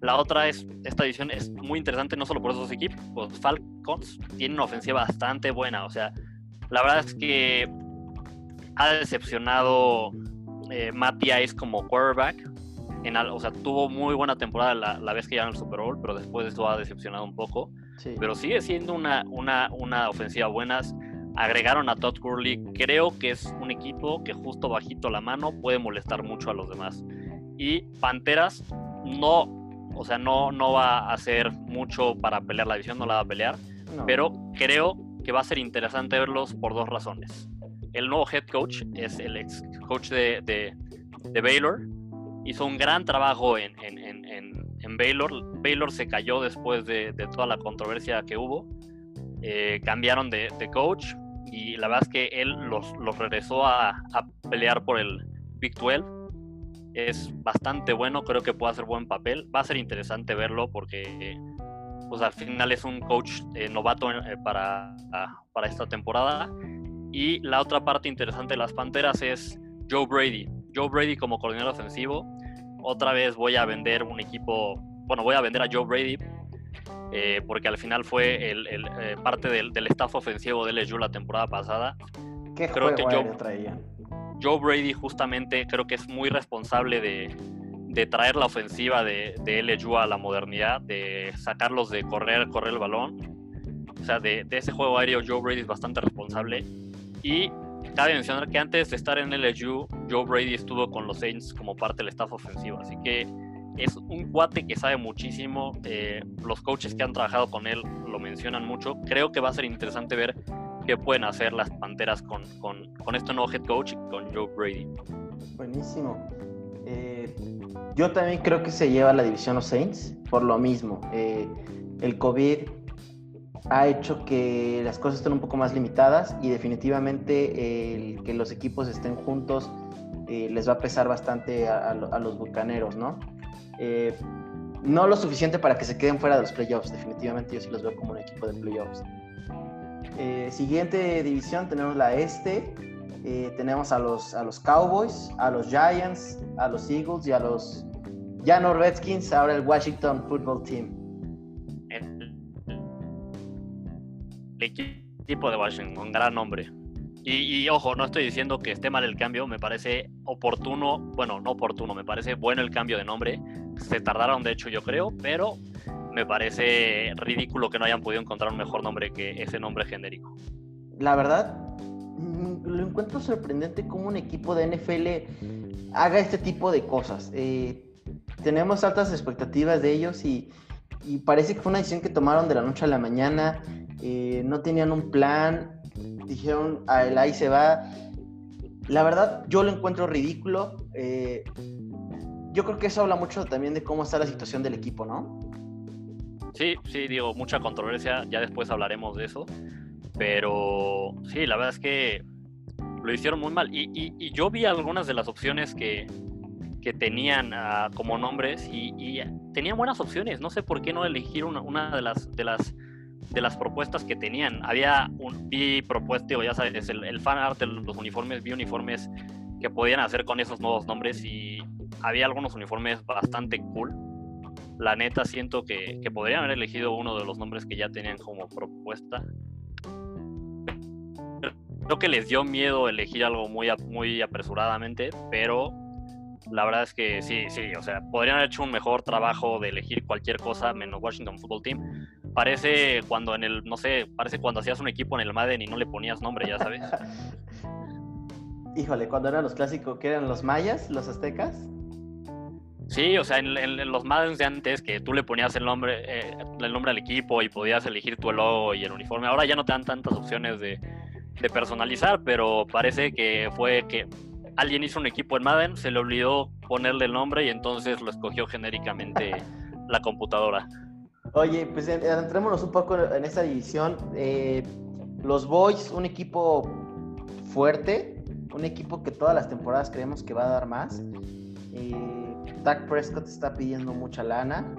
la otra es, esta división es muy interesante no solo por esos equipos. Falcons tienen una ofensiva bastante buena. O sea, la verdad es que ha decepcionado eh, Ice como quarterback. En, o sea, tuvo muy buena temporada la, vez que en el Super Bowl, pero después de eso ha decepcionado un poco. Pero sigue siendo una, una, una ofensiva buena. Agregaron a Todd Gurley. Creo que es un equipo que justo bajito la mano puede molestar mucho a los demás. Y Panteras no, o sea, no, no va a hacer mucho para pelear la división, no la va a pelear. Pero creo que va a ser interesante verlos por dos razones el nuevo head coach es el ex coach de, Baylor. Hizo un gran trabajo en, Baylor. Baylor se cayó después de, toda la controversia que hubo. Eh, cambiaron de, coach y la verdad es que él los, regresó a, a, pelear por el Big 12. Es bastante bueno, creo que puede hacer buen papel. Va a ser interesante verlo porque pues al final es un coach eh, novato eh, para, para esta temporada y la otra parte interesante de las Panteras es Joe Brady. Joe Brady como coordinador ofensivo. Otra vez voy a vender un equipo, bueno, voy a vender a Joe Brady eh, porque al final fue el, eh, parte del, staff ofensivo de LSU la temporada pasada. ¿Qué creo que Joe, traía? Joe Brady justamente creo que es muy responsable de, de traer la ofensiva de, de, LSU a la modernidad, de sacarlos de correr, correr el balón. O sea, de, de ese juego aéreo Joe Brady es bastante responsable. Y cabe mencionar que antes de estar en LSU, Joe Brady estuvo con los Saints como parte del staff ofensivo. Así que es un cuate que sabe muchísimo. Eh, los coaches que han trabajado con él lo mencionan mucho. Creo que va a ser interesante ver qué pueden hacer las Panteras con, con, con este nuevo head coach y con Joe Brady. Buenísimo. Eh, yo también creo que se lleva la división los Saints por lo mismo. Eh, el COVID ha hecho que las cosas estén un poco más limitadas y definitivamente el que los equipos estén juntos les va a pesar bastante a, a los bucaneros, ¿no? Eh, no lo suficiente para que se queden fuera de los playoffs. Definitivamente yo sí los veo como un equipo de playoffs. Eh, siguiente división tenemos la este. Eh, tenemos a los, a los Cowboys, a los Giants, a los Eagles y a los ya no Redskins, ahora el Washington Football Team. Equipo de Washington, un gran nombre. Y, ojo, no estoy diciendo que esté mal el cambio, me parece oportuno, bueno, no oportuno, me parece bueno el cambio de nombre. Se tardaron, de hecho, yo creo, pero me parece ridículo que no hayan podido encontrar un mejor nombre que ese nombre genérico. La verdad, mm, lo encuentro sorprendente cómo un equipo de NFL haga este tipo de cosas. Eh, tenemos altas expectativas de ellos y, parece que fue una decisión que tomaron de la noche a la mañana. Eh, no tenían un plan, dijeron, a él ahí se va. La verdad, yo lo encuentro ridículo. Eh, yo creo que eso habla mucho también de cómo está la situación del equipo, ¿no? Sí, sí, digo, mucha controversia, ya después hablaremos de eso. Pero sí, la verdad es que lo hicieron muy mal. Y, yo vi algunas de las opciones que, que tenían ah, como nombres y, tenían buenas opciones. No sé por qué no elegir una, una de las de las de las propuestas que tenían. Había un, vi propuesto, ya sabes, el, el fan art los uniformes, vi uniformes que podían hacer con esos nuevos nombres y había algunos uniformes bastante cool. La neta siento que, que podrían haber elegido uno de los nombres que ya tenían como propuesta. Creo que les dio miedo elegir algo muy, muy apresuradamente, pero la verdad es que sí, sí, o sea, podrían haber hecho un mejor trabajo de elegir cualquier cosa menos Washington Football Team. Parece cuando en el, no sé, parece cuando hacías un equipo en el Madden y no le ponías nombre, ya sabes. Híjole, cuando eran los clásicos, que eran los mayas, los aztecas. Sí, o sea, en, los Madden de antes que tú le ponías el nombre, eh, el nombre al equipo y podías elegir tu logo y el uniforme. Ahora ya no te dan tantas opciones de, de personalizar, pero parece que fue que alguien hizo un equipo en Madden, se le olvidó ponerle el nombre y entonces lo escogió genéricamente la computadora. Oye, pues entrémonos un poco en esta división. Eh, los Boys, un equipo fuerte, un equipo que todas las temporadas creemos que va a dar más. Eh, Dak Prescott está pidiendo mucha lana.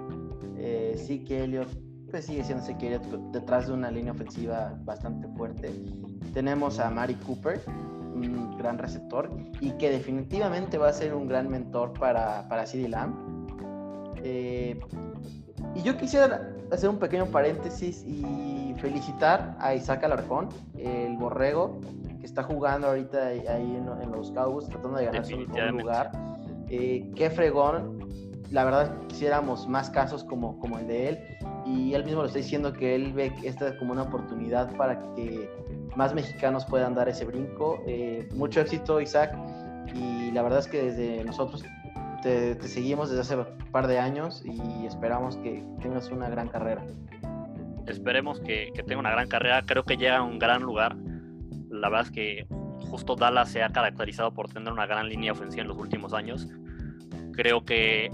Eh, sí que Elliot pues sigue siendo Elliott detrás de una línea ofensiva bastante fuerte. Tenemos a Mari Cooper, un gran receptor y que definitivamente va a ser un gran mentor para, para CeeDee Lamb. Eh, y yo quisiera hacer un pequeño paréntesis y felicitar a Isaac Alarcón, el borrego, que está jugando ahorita ahí en, los Cowboys, tratando de ganar su lugar. Eh, qué fregón. La verdad, quisiéramos más casos como, como el de él. Y él mismo lo está diciendo que él ve esta como una oportunidad para que más mexicanos puedan dar ese brinco. Eh, mucho éxito, Isaac. Y la verdad es que desde nosotros te, seguimos desde hace un par de años y esperamos que tengas una gran carrera. Esperemos que, tenga una gran carrera. Creo que llega a un gran lugar. La verdad es que justo Dallas se ha caracterizado por tener una gran línea ofensiva en los últimos años. Creo que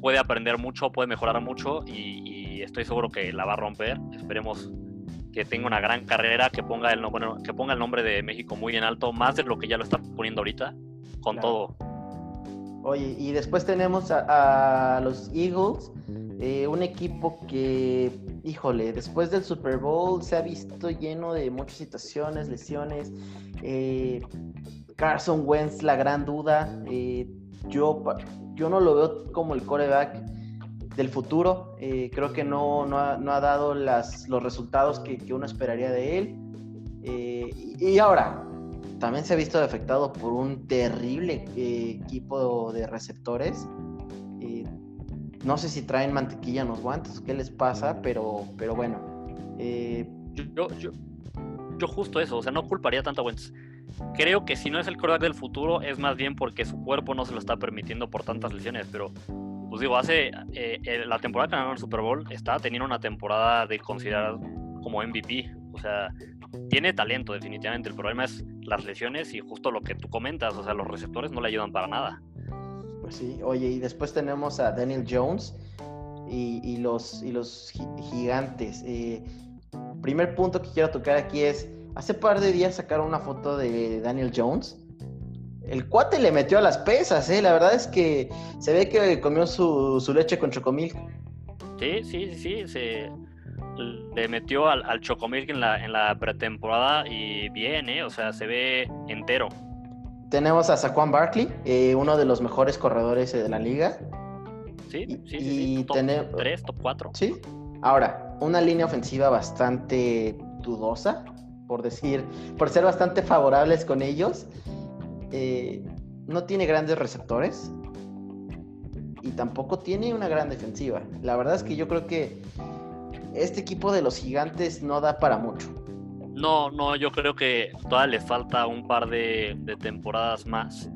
puede aprender mucho, puede mejorar mucho y, estoy seguro que la va a romper. Esperemos que tenga una gran carrera, que ponga el nombre, que ponga el nombre de México muy en alto, más de lo que ya lo está poniendo ahorita, con todo. Oye, y después tenemos a, los Eagles, eh, un equipo que, híjole, después del Super Bowl se ha visto lleno de muchas situaciones, lesiones. Eh, Carson Wentz, la gran duda. Eh, yo, yo no lo veo como el coreback del futuro. Eh, creo que no, no, ha, dado las, los resultados que, uno esperaría de él. Eh, y ahora, también se ha visto afectado por un terrible eh, equipo de receptores. no sé si traen mantequilla en los guantes, qué les pasa, pero, pero bueno. Yo, yo, yo, justo eso, o sea, no culparía tanto a Wentz. Creo que si no es el quarterback del futuro, es más bien porque su cuerpo no se lo está permitiendo por tantas lesiones, pero pues digo, hace eh, la temporada que ganaron el Super Bowl estaba teniendo una temporada de considerar como MVP. O sea, tiene talento definitivamente. El problema es las lesiones y justo lo que tú comentas. O sea, los receptores no le ayudan para nada. Pues sí, oye, y después tenemos a Daniel Jones y, los, y los gigantes. Eh, primer punto que quiero tocar aquí es, hace par de días sacaron una foto de Daniel Jones el cuate le metió a las pesas, ¿eh? La verdad es que se ve que comió su, leche con chocomilk. Sí, sí, sí, se le metió al, al chocomilk en la, en la pretemporada y bien, ¿eh? O sea, se ve entero. Tenemos a Saquon Barkley, eh, uno de los mejores corredores de la liga. Sí, sí, sí. Top 3, top 4. Sí. Ahora, una línea ofensiva bastante dudosa, por decir, por ser bastante favorables con ellos. Eh, no tiene grandes receptores y tampoco tiene una gran defensiva. La verdad es que yo creo que este equipo de los gigantes no da para mucho. No, no, yo creo que todavía le falta un par de, temporadas más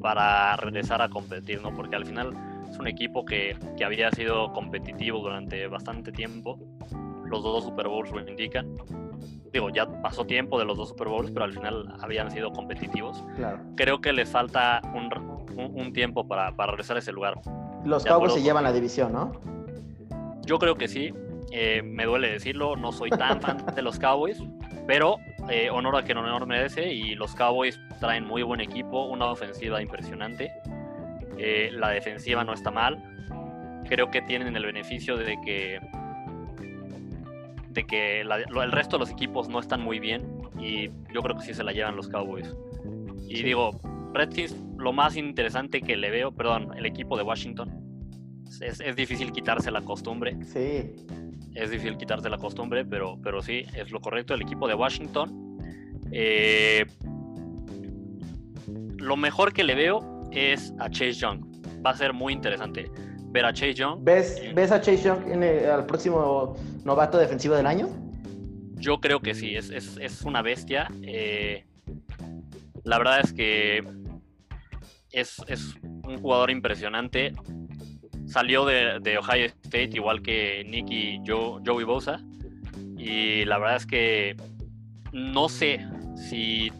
para regresar a competir, ¿no? Porque al final es un equipo que, que había sido competitivo durante bastante tiempo. Los dos Super Bowls lo indican digo, ya pasó tiempo de los dos Super Bowls, pero al final habían sido competitivos. Creo que les falta un, tiempo para, regresar a ese lugar. Los Cowboys se llevan la división, ¿no? Yo creo que sí. Eh, me duele decirlo, no soy tan fan de los Cowboys, pero eh, honor a que honor merece y los Cowboys traen muy buen equipo, una ofensiva impresionante. Eh, la defensiva no está mal. Creo que tienen el beneficio de que que el resto de los equipos no están muy bien y yo creo que sí se la llevan los Cowboys. Y digo, Redskins, lo más interesante que le veo, perdón, el equipo de Washington, es, es, difícil quitarse la costumbre. Sí. Es difícil quitarse la costumbre, pero, pero sí, es lo correcto. El equipo de Washington, eh, lo mejor que le veo es a Chase Young. Va a ser muy interesante ver a Chase Young. ¿Ves, ¿ves a Chase Young en el, al próximo novato defensivo del año? Yo creo que sí, es, es, es una bestia. Eh, la verdad es que es, es, un jugador impresionante. Salió de, Ohio State igual que Nicky Joe, Joey Bosa. Y la verdad es que no sé si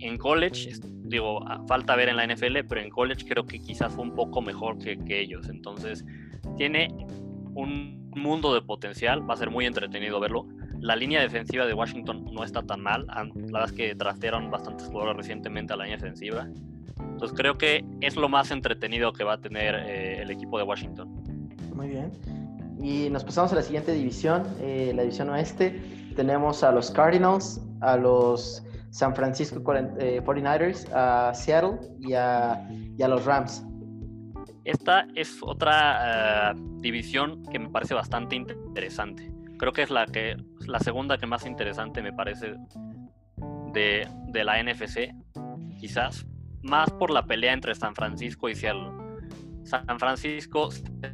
en college digo, falta ver en la NFL, pero en college creo que quizás fue un poco mejor que, ellos. Entonces, tiene un mundo de potencial, va a ser muy entretenido verlo. La línea defensiva de Washington no está tan mal, la verdad es que trastearon bastantes jugadores recientemente a la línea defensiva. Entonces creo que es lo más entretenido que va a tener eh, el equipo de Washington. Muy bien. Y nos pasamos a la siguiente división, eh, la división oeste. Tenemos a los Cardinals, a los San Francisco 49ers, eh, a Seattle y a, los Rams. Esta es otra división que me parece bastante interesante. Creo que es la, que, la segunda que más interesante me parece de, de la NFC, quizás. Más por la pelea entre San Francisco y Seattle. San Francisco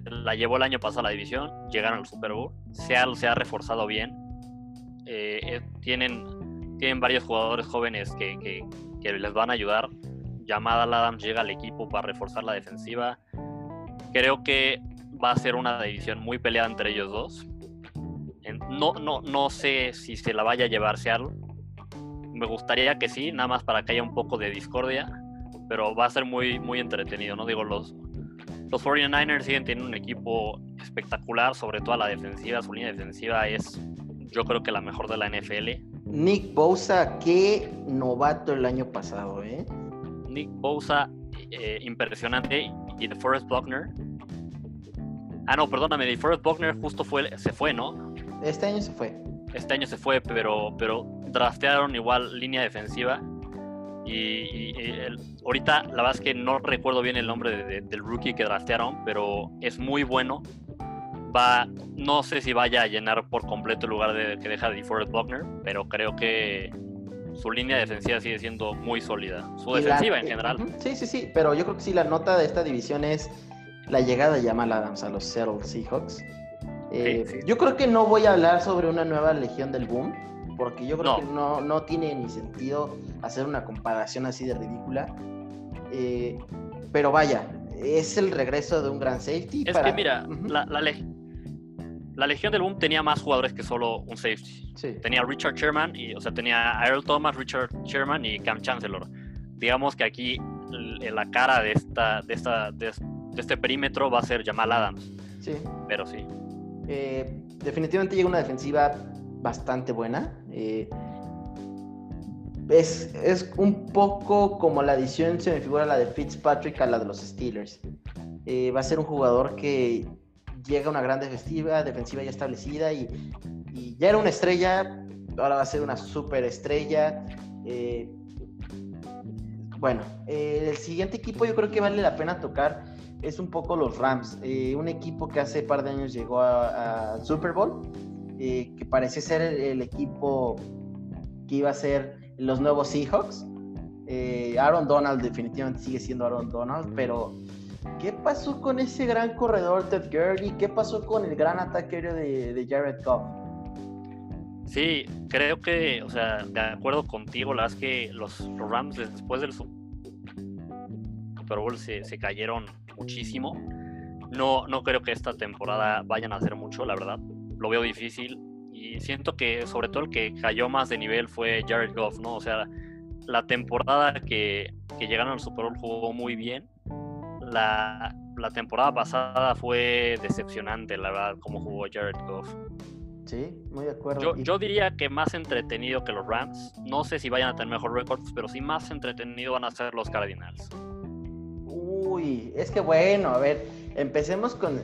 la llevó el año pasado a la división, llegaron al Super Bowl. Seattle se ha reforzado bien. Eh, tienen tienen varios jugadores jóvenes que, les van a ayudar. Llamada Adams llega al equipo para reforzar la defensiva. Creo que va a ser una división muy peleada entre ellos dos. No, no, no sé si se la vaya a llevar Seattle. Me gustaría que sí, nada más para que haya un poco de discordia. Pero va a ser muy, muy entretenido, ¿no? Digo, los, los 49ers siguen teniendo un equipo espectacular, sobre todo a la defensiva. Su línea defensiva es, yo creo que la mejor de la NFL. Nick Bosa, qué novato el año pasado, ¿eh? Nick Bosa, eh, impresionante. Y de Forrest Buckner. Ah, no, perdóname, de Forrest Buckner justo fue, se fue, ¿no? Este año se fue. Este año se fue, pero, pero draftearon igual línea defensiva. Y, ahorita la verdad es que no recuerdo bien el nombre del rookie que draftearon, pero es muy bueno. va, no sé si vaya a llenar por completo el lugar de, que deja DeForest Buckner, pero creo que su línea defensiva sigue siendo muy sólida. Su defensiva en general. Sí, sí, sí, pero yo creo que sí, la nota de esta división es la llegada de Jamal Adams a los Seattle Seahawks. Eh, yo creo que no voy a hablar sobre una nueva legión del boom, porque yo creo que no, no tiene ni sentido hacer una comparación así de ridícula. Eh, pero vaya, es el regreso de un gran safety. Es que mira, la, la, la Legión del Boom tenía más jugadores que solo un safety. Tenía Richard Sherman, y, o sea, tenía Earl Thomas, Richard Sherman y Cam Chancellor. Digamos que aquí la cara de, esta, de, esta, de, este perímetro va a ser Jamal Adams. Sí. Pero sí. Eh, definitivamente llega una defensiva bastante buena. Eh, es, es, un poco como la adición, se me figura la de Fitzpatrick a la de los Steelers. Eh, va a ser un jugador que llega una gran defensiva, defensiva ya establecida y, ya era una estrella, ahora va a ser una super estrella. Eh, bueno, el siguiente equipo yo creo que vale la pena tocar es un poco los Rams, un equipo que hace un par de años llegó al Super Bowl, que parece ser el, equipo que iba a ser los nuevos Seahawks. Aaron Donald definitivamente sigue siendo Aaron Donald, pero ¿Qué pasó con ese gran corredor Ted Gurley? ¿Qué pasó con el gran ataque de, de Jared Goff? Sí, creo que, o sea, de acuerdo contigo, la verdad es que los, Rams después del Super Bowl se, cayeron muchísimo. No, no creo que esta temporada vayan a hacer mucho, la verdad. Lo veo difícil. Y siento que sobre todo el que cayó más de nivel fue Jared Goff, ¿no? O sea, la temporada que, que llegaron al Super Bowl jugó muy bien la, temporada pasada fue decepcionante, la verdad, como jugó Jared Goff. Sí, muy de acuerdo. Yo, diría que más entretenido que los Rams. No sé si vayan a tener mejor récords, pero sí más entretenido van a ser los Cardinals. Uy, es que bueno, a ver, empecemos con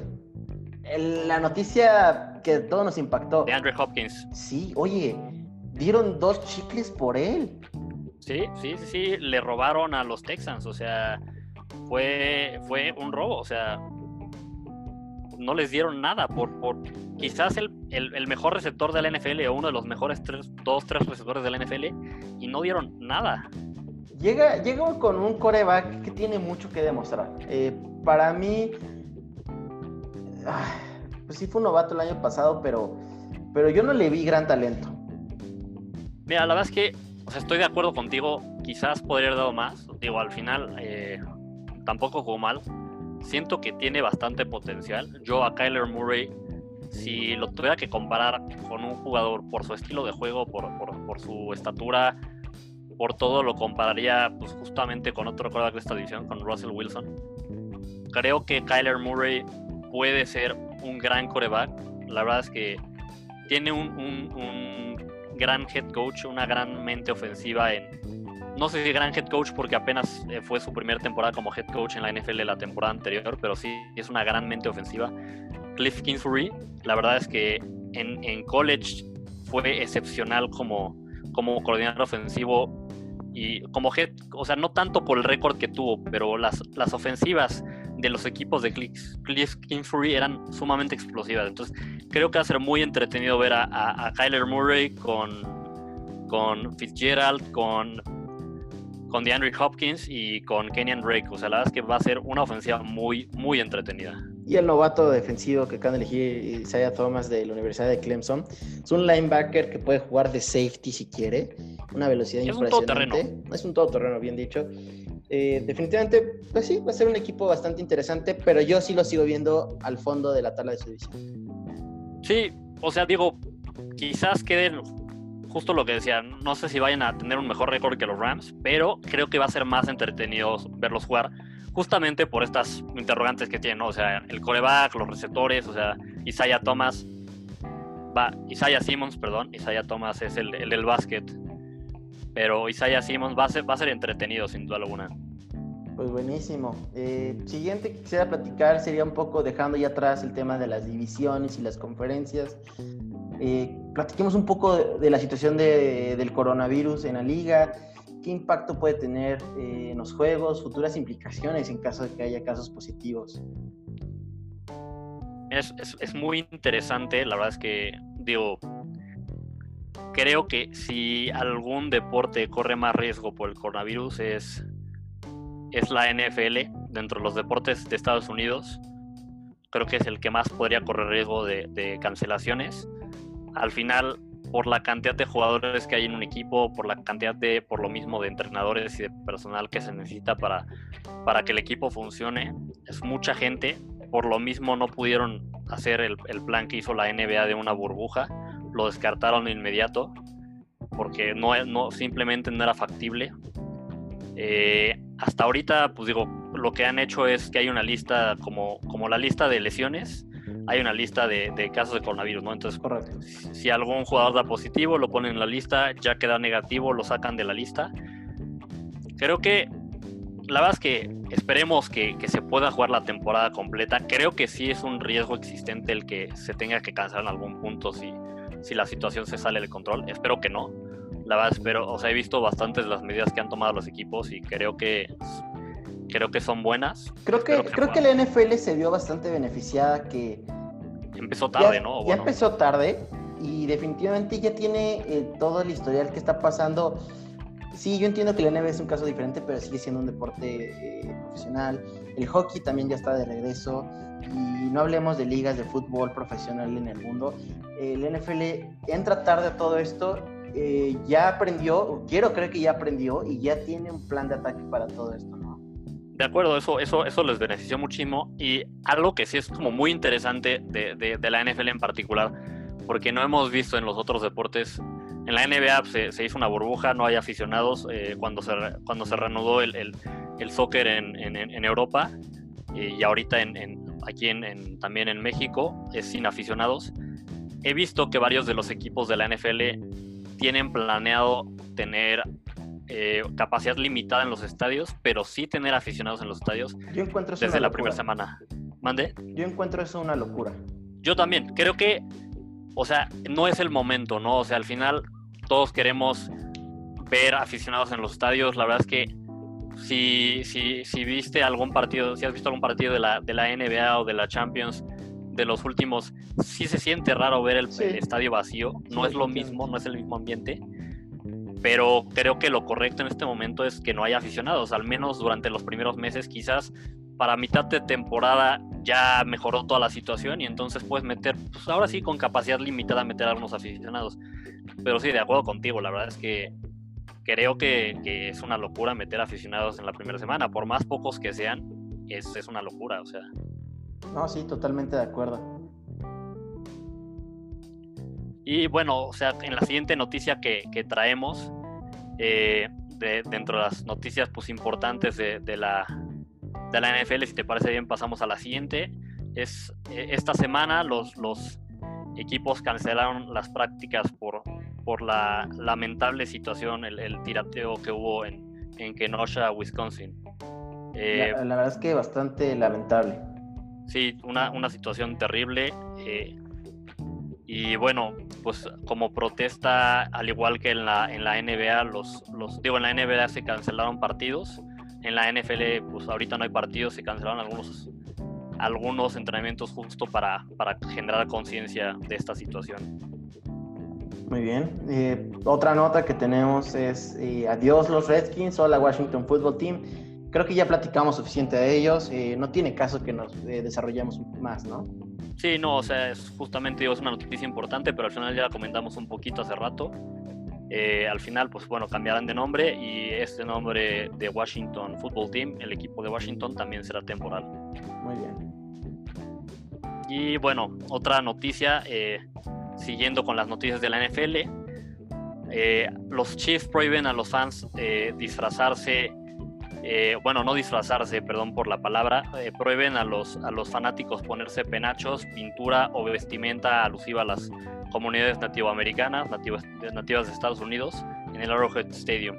la noticia que todo nos impactó. De Andrew Hopkins. Sí, oye, dieron dos chicles por él. Sí, sí, sí, sí, le robaron a los Texans, o sea, fue, fue un robo, o sea, no les dieron nada por, por quizás el, el, mejor receptor de la NFL o uno de los mejores tres, dos, tres receptores de la NFL y no dieron nada. Llega, llega con un coreback que tiene mucho que demostrar. Eh, para mí, pues sí fue un novato el año pasado, pero, pero yo no le vi gran talento. Mira, la verdad es que o sea, estoy de acuerdo contigo, quizás podría haber dado más. Digo, al final, eh, tampoco jugó mal. Siento que tiene bastante potencial. Yo a Kyler Murray, si lo tuviera que comparar con un jugador por su estilo de juego, por, por, su estatura, por todo, lo compararía pues, justamente con otro quarterback de esta división, con Russell Wilson. Creo que Kyler Murray puede ser un gran coreback. La verdad es que tiene un, un gran head coach, una gran mente ofensiva en, no sé si gran head coach porque apenas eh, fue su primera temporada como head coach en la NFL la temporada anterior, pero sí es una gran mente ofensiva. Cliff Kingsbury, la verdad es que en, college fue excepcional como, como coordinador ofensivo y como head, o sea, no tanto por el récord que tuvo, pero las, las ofensivas de los equipos de Cliff Kingsbury eran sumamente explosivas. Entonces, creo que va a ser muy entretenido ver a, a, Kyler Murray con, con Fitzgerald, con con DeAndre Hopkins y con Kenyan Drake. O sea, la verdad es que va a ser una ofensiva muy, muy entretenida. Y el novato defensivo que acaban de elegir, Isaiah Thomas de la Universidad de Clemson, es un linebacker que puede jugar de safety si quiere, una velocidad es impresionante. Un todoterreno. Es un todoterreno, bien dicho. Eh, definitivamente, pues sí, va a ser un equipo bastante interesante, pero yo sí lo sigo viendo al fondo de la tabla de su división. Sí, o sea, digo, quizás queden justo lo que decía, no sé si vayan a tener un mejor récord que los Rams, pero creo que va a ser más entretenido verlos jugar justamente por estas interrogantes que tienen, ¿no? O sea, el coreback, los receptores, o sea, Isaiah Thomas, va, Isaiah Simmons, perdón, Isaiah Thomas es el, del básquet, pero Isaiah Simmons va a ser, va a ser entretenido sin duda alguna. Pues buenísimo. Eh, siguiente que quisiera platicar sería un poco dejando ya atrás el tema de las divisiones y las conferencias. Eh, platiquemos un poco de, la situación del coronavirus en la liga, qué impacto puede tener eh, en los juegos, futuras implicaciones en caso de que haya casos positivos. Es, muy interesante, la verdad es que, digo, creo que si algún deporte corre más riesgo por el coronavirus es, es la NFL dentro de los deportes de Estados Unidos. Creo que es el que más podría correr riesgo de cancelaciones. Al final, por la cantidad de jugadores que hay en un equipo, por la cantidad de, por lo mismo, de entrenadores y de personal que se necesita para, para que el equipo funcione. Es mucha gente. Por lo mismo no pudieron hacer el, el plan que hizo la NBA de una burbuja. Lo descartaron de inmediato porque no, no, simplemente no era factible. Eh, hasta ahorita, pues digo, lo que han hecho es que hay una lista como, como la lista de lesiones hay una lista de, casos de coronavirus, ¿no? Entonces, Correcto. si algún jugador da positivo, lo ponen en la lista, ya queda negativo, lo sacan de la lista. Creo que la verdad es que esperemos que, se pueda jugar la temporada completa. Creo que sí es un riesgo existente el que se tenga que cancelar en algún punto si, si la situación se sale de control. Espero que no. La verdad espero, o sea, he visto bastantes las medidas que han tomado los equipos y creo que creo que son buenas. Creo que, creo que la NFL se vio bastante beneficiada que... Empezó tarde, ¿no? Ya empezó tarde y definitivamente ya tiene eh, todo el historial que está pasando. Sí, yo entiendo que la NBA es un caso diferente, pero sigue siendo un deporte eh, profesional. El hockey también ya está de regreso. Y no hablemos de ligas de fútbol profesional en el mundo. El NFL entra tarde a todo esto. Eh, ya aprendió, quiero creer que ya aprendió y ya tiene un plan de ataque para todo esto. De acuerdo, eso, eso, eso les benefició muchísimo. Y algo que sí es como muy interesante de, de, la NFL en particular, porque no hemos visto en los otros deportes. En la NBA se, hizo una burbuja, no hay aficionados eh, cuando, se, cuando se reanudó el, el, el soccer en, en, Europa y ahorita en, aquí también en México es sin aficionados. He visto que varios de los equipos de la NFL tienen planeado tener eh, capacidad limitada en los estadios, pero sí tener aficionados en los estadios Yo encuentro eso desde la primera semana. ¿Mande? Yo encuentro eso una locura. Yo también. Creo que, o sea, no es el momento, ¿no? O sea, al final todos queremos ver aficionados en los estadios. La verdad es que si, si, si viste algún partido, si has visto algún partido de la, de la NBA o de la Champions de los últimos, sí se siente raro ver el, estadio vacío. No es lo mismo, no es el mismo ambiente pero creo que lo correcto en este momento es que no haya aficionados, al menos durante los primeros meses, quizás para mitad de temporada ya mejoró toda la situación y entonces puedes meter, pues ahora sí con capacidad limitada meter a algunos aficionados. Pero sí, de acuerdo contigo, la verdad es que creo que, es una locura meter aficionados en la primera semana, por más pocos que sean, es, es una locura, o sea. No, sí, totalmente de acuerdo. Y bueno, o sea, en la siguiente noticia que, traemos, eh, dentro de las noticias pues, importantes de, la, de la NFL, si te parece bien, pasamos a la siguiente. Es eh, esta semana los, los equipos cancelaron las prácticas por, por la lamentable situación, el, tirateo que hubo en, en Kenosha, Wisconsin. Eh, la, verdad es que bastante lamentable. Sí, una, una situación terrible. Y bueno, pues como protesta, al igual que en la, en la NBA, los, los, digo, en la NBA se cancelaron partidos. En la NFL, pues ahorita no hay partidos, se cancelaron algunos, algunos entrenamientos justo para, para generar conciencia de esta situación. Muy bien. Eh, otra nota que tenemos es eh, adiós los Redskins, hola Washington Football Team. Creo que ya platicamos suficiente de ellos. Eh, no tiene caso que nos desarrollemos más, ¿no? Sí, no, o sea, es justamente digo, es una noticia importante, pero al final ya la comentamos un poquito hace rato. Eh, al final, pues bueno, cambiarán de nombre y este nombre de Washington Football Team, el equipo de Washington, también será temporal. Muy bien. Y bueno, otra noticia, eh, siguiendo con las noticias de la NFL, eh, los Chiefs prohíben a los fans disfrazarse eh, bueno, no disfrazarse, perdón por la palabra, eh, prohíben a los, a los fanáticos ponerse penachos, pintura o vestimenta alusiva a las comunidades nativoamericanas, nativas, nativas de Estados Unidos, en el Arrowhead Stadium.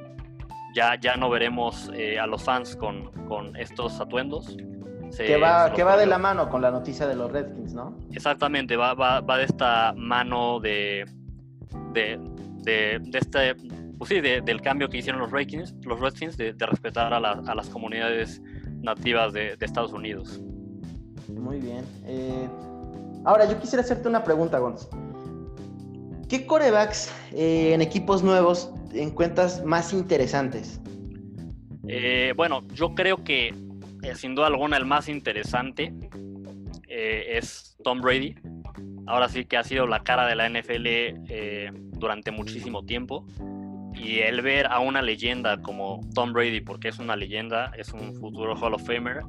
Ya, ya no veremos eh, a los fans con, con estos atuendos. que va, que va de la mano con la noticia de los Redskins, ¿no? Exactamente, va, va, va de esta mano de, de, de, de este pues sí, del cambio que hicieron los Redskins, los Redskins de, respetar a, las comunidades nativas de, Estados Unidos. Muy bien. Eh, Ahora, yo quisiera hacerte una pregunta, Gonz. ¿Qué corebacks eh, en equipos nuevos encuentras más interesantes? Eh, bueno, yo creo que sin duda alguna el más interesante es Tom Brady. Ahora sí que ha sido la cara de la NFL durante muchísimo tiempo. Y el ver a una leyenda como Tom Brady, porque es una leyenda, es un futuro Hall of Famer,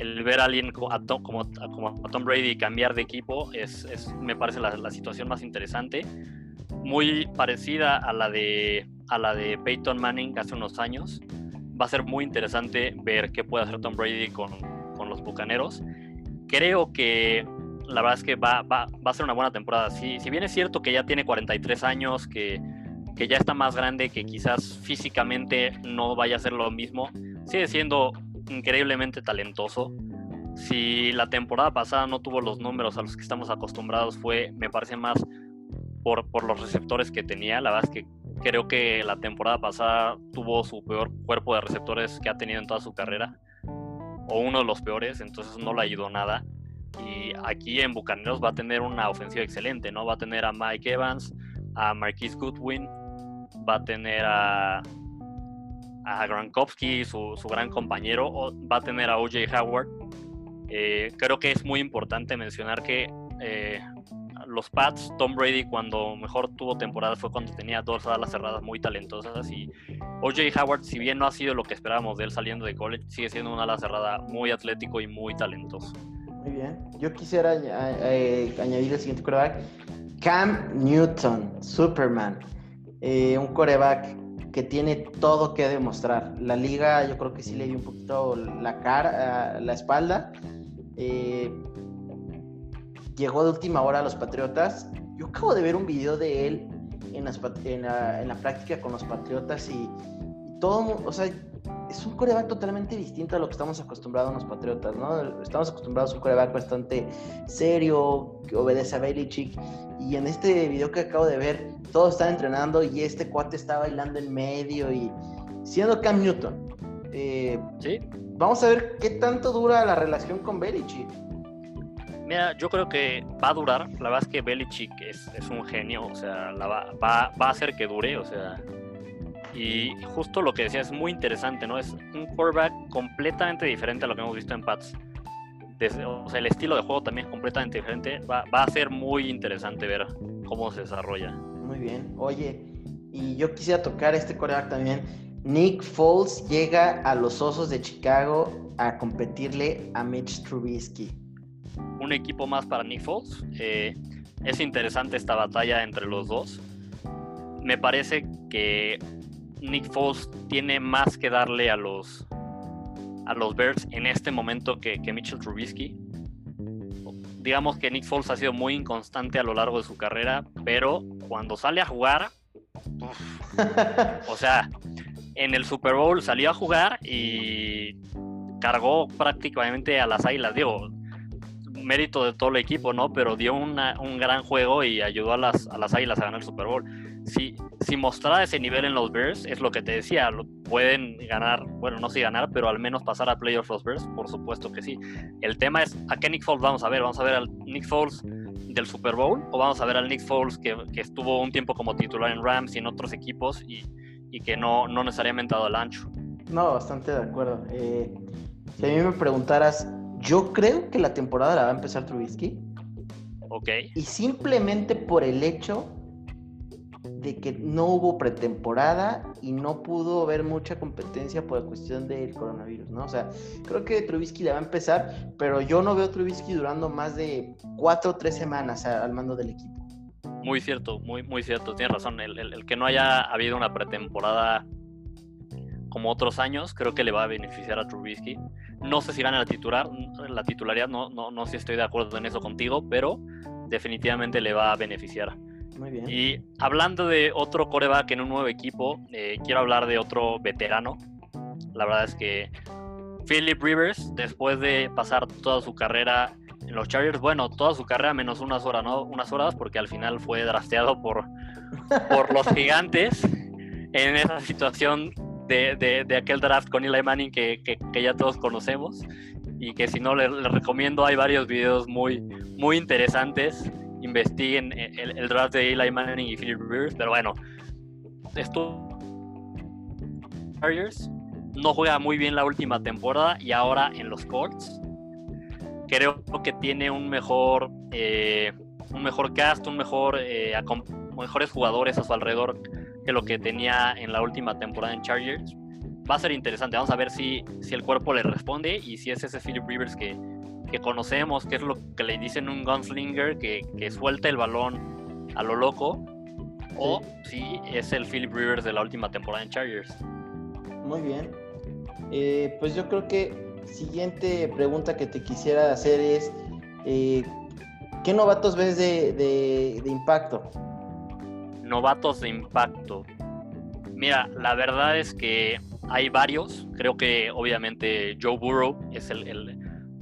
el ver a alguien como a Tom, Brady cambiar de equipo es, me parece la, situación más interesante. Muy parecida a la, de, a la de Peyton Manning hace unos años. Va a ser muy interesante ver qué puede hacer Tom Brady con, con los Bucaneros. Creo que la verdad es que va, va, va a ser una buena temporada. Si, si bien es cierto que ya tiene 43 años, que, que ya está más grande, que quizás físicamente no vaya a ser lo mismo, sigue siendo increíblemente talentoso. Si la temporada pasada no tuvo los números a los que estamos acostumbrados, fue, me parece más por, por los receptores que tenía. La verdad es que creo que la temporada pasada tuvo su peor cuerpo de receptores que ha tenido en toda su carrera, o uno de los peores, entonces no le ayudó nada. Y aquí en Bucaneros va a tener una ofensiva excelente, ¿no? Va a tener a Mike Evans, a Marquise Goodwin, va a tener a a Gronkowski, su, su, gran compañero, va a tener a OJ Howard. Eh, creo que es muy importante mencionar que eh, los Pats, Tom Brady cuando mejor tuvo temporada fue cuando tenía dos alas cerradas muy talentosas y OJ Howard, si bien no ha sido lo que esperábamos de él saliendo de college, sigue siendo una ala cerrada muy atlético y muy talentoso. Muy bien. Yo quisiera añadir el siguiente coreback. Cam Newton, Superman. Un coreback que tiene todo que demostrar. La liga yo creo que sí le dio un poquito la cara, la espalda. Eh, llegó de última hora a los Patriotas. Yo acabo de ver un video de él en, la, práctica con los Patriotas y, todo, o sea, es un coreback totalmente distinto a lo que estamos acostumbrados los Patriotas, ¿no? Estamos acostumbrados a un coreback bastante serio, que obedece a Belichick. Y en este video que acabo de ver, todos están entrenando y este cuate está bailando en medio y siendo Cam Newton. Eh, sí. Vamos a ver qué tanto dura la relación con Belichick. Mira, yo creo que va a durar. La verdad es que Belichick es, es un genio, o sea, la va, va, va, a hacer que dure, o sea. Y justo lo que decía es muy interesante, ¿no? Es un quarterback completamente diferente a lo que hemos visto en Pats. o sea, el estilo de juego también es completamente diferente. Va, va a ser muy interesante ver cómo se desarrolla. Muy bien. Oye, y yo quisiera tocar este coreback también. Nick Foles llega a los Osos de Chicago a competirle a Mitch Trubisky. Un equipo más para Nick Foles. Eh, es interesante esta batalla entre los dos. Me parece que Nick Foles tiene más que darle a los a los Bears en este momento que, que Mitchell Trubisky. Digamos que Nick Foles ha sido muy inconstante a lo largo de su carrera, pero cuando sale a jugar, o sea, en el Super Bowl salió a jugar y cargó prácticamente a las águilas, digo, mérito de todo el equipo, ¿no? Pero dio un gran juego y ayudó a las, a las águilas a ganar el Super Bowl si, si mostrara ese nivel en los Bears, es lo que te decía, pueden ganar, bueno, no sé ganar, pero al menos pasar a playoffs los Bears, por supuesto que sí. El tema es, ¿a qué Nick Foles vamos a ver? ¿Vamos a ver al Nick Foles del Super Bowl o vamos a ver al Nick Foles que, que estuvo un tiempo como titular en Rams y en otros equipos y, y que no, no necesariamente ha dado el ancho? No, bastante de acuerdo. Eh, si a mí me preguntaras, yo creo que la temporada la va a empezar Trubisky. Ok. Y simplemente por el hecho de que no hubo pretemporada y no pudo haber mucha competencia por la cuestión del coronavirus, ¿no? O sea, creo que Trubisky le va a empezar, pero yo no veo a Trubisky durando más de cuatro o tres semanas al mando del equipo. Muy cierto, muy, muy cierto, tienes razón. El, que no haya habido una pretemporada como otros años, creo que le va a beneficiar a Trubisky. No sé si gana la titular, la titularidad, no, no, no sé si estoy de acuerdo en eso contigo, pero definitivamente le va a beneficiar. Y hablando de otro coreback en un nuevo equipo, eh, quiero hablar de otro veterano. La verdad es que Philip Rivers, después de pasar toda su carrera en los Chargers, bueno, toda su carrera menos unas horas, ¿no? Unas horas, porque al final fue drafteado por, por los gigantes en esa situación de, de, aquel draft con Eli Manning que, que, ya todos conocemos y que si no les, recomiendo hay varios videos muy muy interesantes. Investiguen el, draft de Eli Manning y Philip Rivers, pero bueno, esto no juega muy bien la última temporada y ahora en los Colts creo que tiene un mejor eh, un mejor cast, un mejor eh, mejores jugadores a su alrededor que lo que tenía en la última temporada en Chargers. Va a ser interesante, vamos a ver si, si el cuerpo le responde y si es ese Philip Rivers que, que conocemos, que es lo que le dicen un gunslinger, que, que suelta el balón a lo loco, o si es el Philip Rivers de la última temporada en Chargers. Muy bien. Eh, pues yo creo que siguiente pregunta que te quisiera hacer es, eh, ¿qué novatos ves de, de, impacto? Novatos de impacto. Mira, la verdad es que hay varios. Creo que obviamente Joe Burrow es el,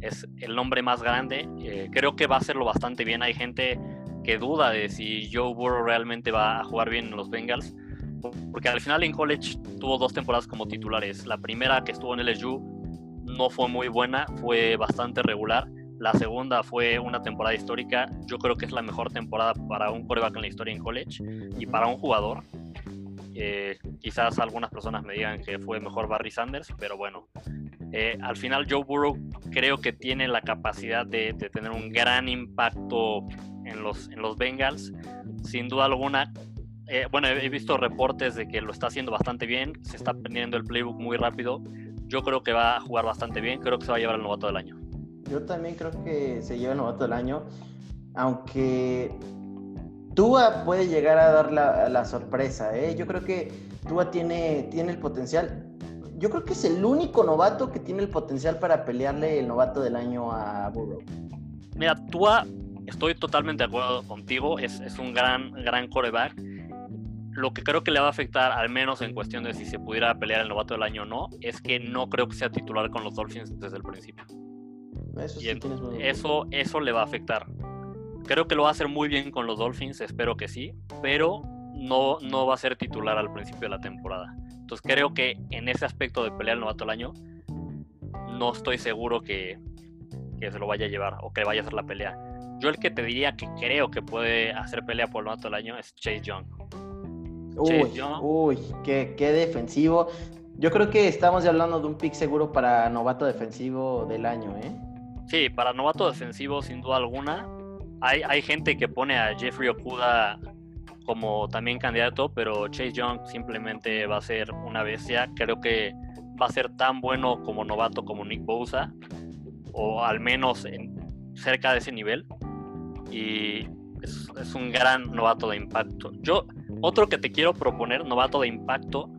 es el nombre más grande. Eh, creo que va a hacerlo bastante bien. Hay gente que duda de si Joe Burrow realmente va a jugar bien en los Bengals porque al final en college tuvo dos temporadas como titulares. La primera que estuvo en LSU no fue muy buena, fue bastante regular. La segunda fue una temporada histórica. Yo creo que es la mejor temporada para un coreback en la historia en college y para un jugador. Eh, quizás algunas personas me digan que fue mejor Barry Sanders, pero bueno, eh, al final Joe Burrow creo que tiene la capacidad de, de, tener un gran impacto en los, en los Bengals. Sin duda alguna, eh, bueno, he visto reportes de que lo está haciendo bastante bien, se está aprendiendo el playbook muy rápido. Yo creo que va a jugar bastante bien, creo que se va a llevar el novato del año. Yo también creo que se lleva el novato del año, aunque Tua puede llegar a dar la, sorpresa. ¿eh? Yo creo que Tua tiene, tiene el potencial. Yo creo que es el único novato que tiene el potencial para pelearle el novato del año a Burrow. Mira, Tua, estoy totalmente de acuerdo contigo, es, es un gran, gran coreback lo que creo que le va a afectar, al menos en cuestión de si se pudiera pelear el novato del año o no, es que no creo que sea titular con los Dolphins desde el principio. Eso, eso, eso le va a afectar. Creo que lo va a hacer muy bien con los Dolphins, espero que sí, pero no, no va a ser titular al principio de la temporada. Entonces creo que en ese aspecto de pelear el novato del año, no estoy seguro que, que se lo vaya a llevar o que vaya a hacer la pelea. Yo el que te diría que creo que puede hacer pelea por el novato del año es Chase Young. Uy, qué, defensivo. Yo creo que estamos ya hablando de un pick seguro para novato defensivo del año, ¿eh? Sí, para novato defensivo, sin duda alguna. Hay, hay gente que pone a Jeffrey Okuda como también candidato, pero Chase Young simplemente va a ser una bestia. Creo que va a ser tan bueno como novato como Nick Bosa, o al menos en, cerca de ese nivel. Y es, un gran novato de impacto. Yo, otro que te quiero proponer, novato de impacto,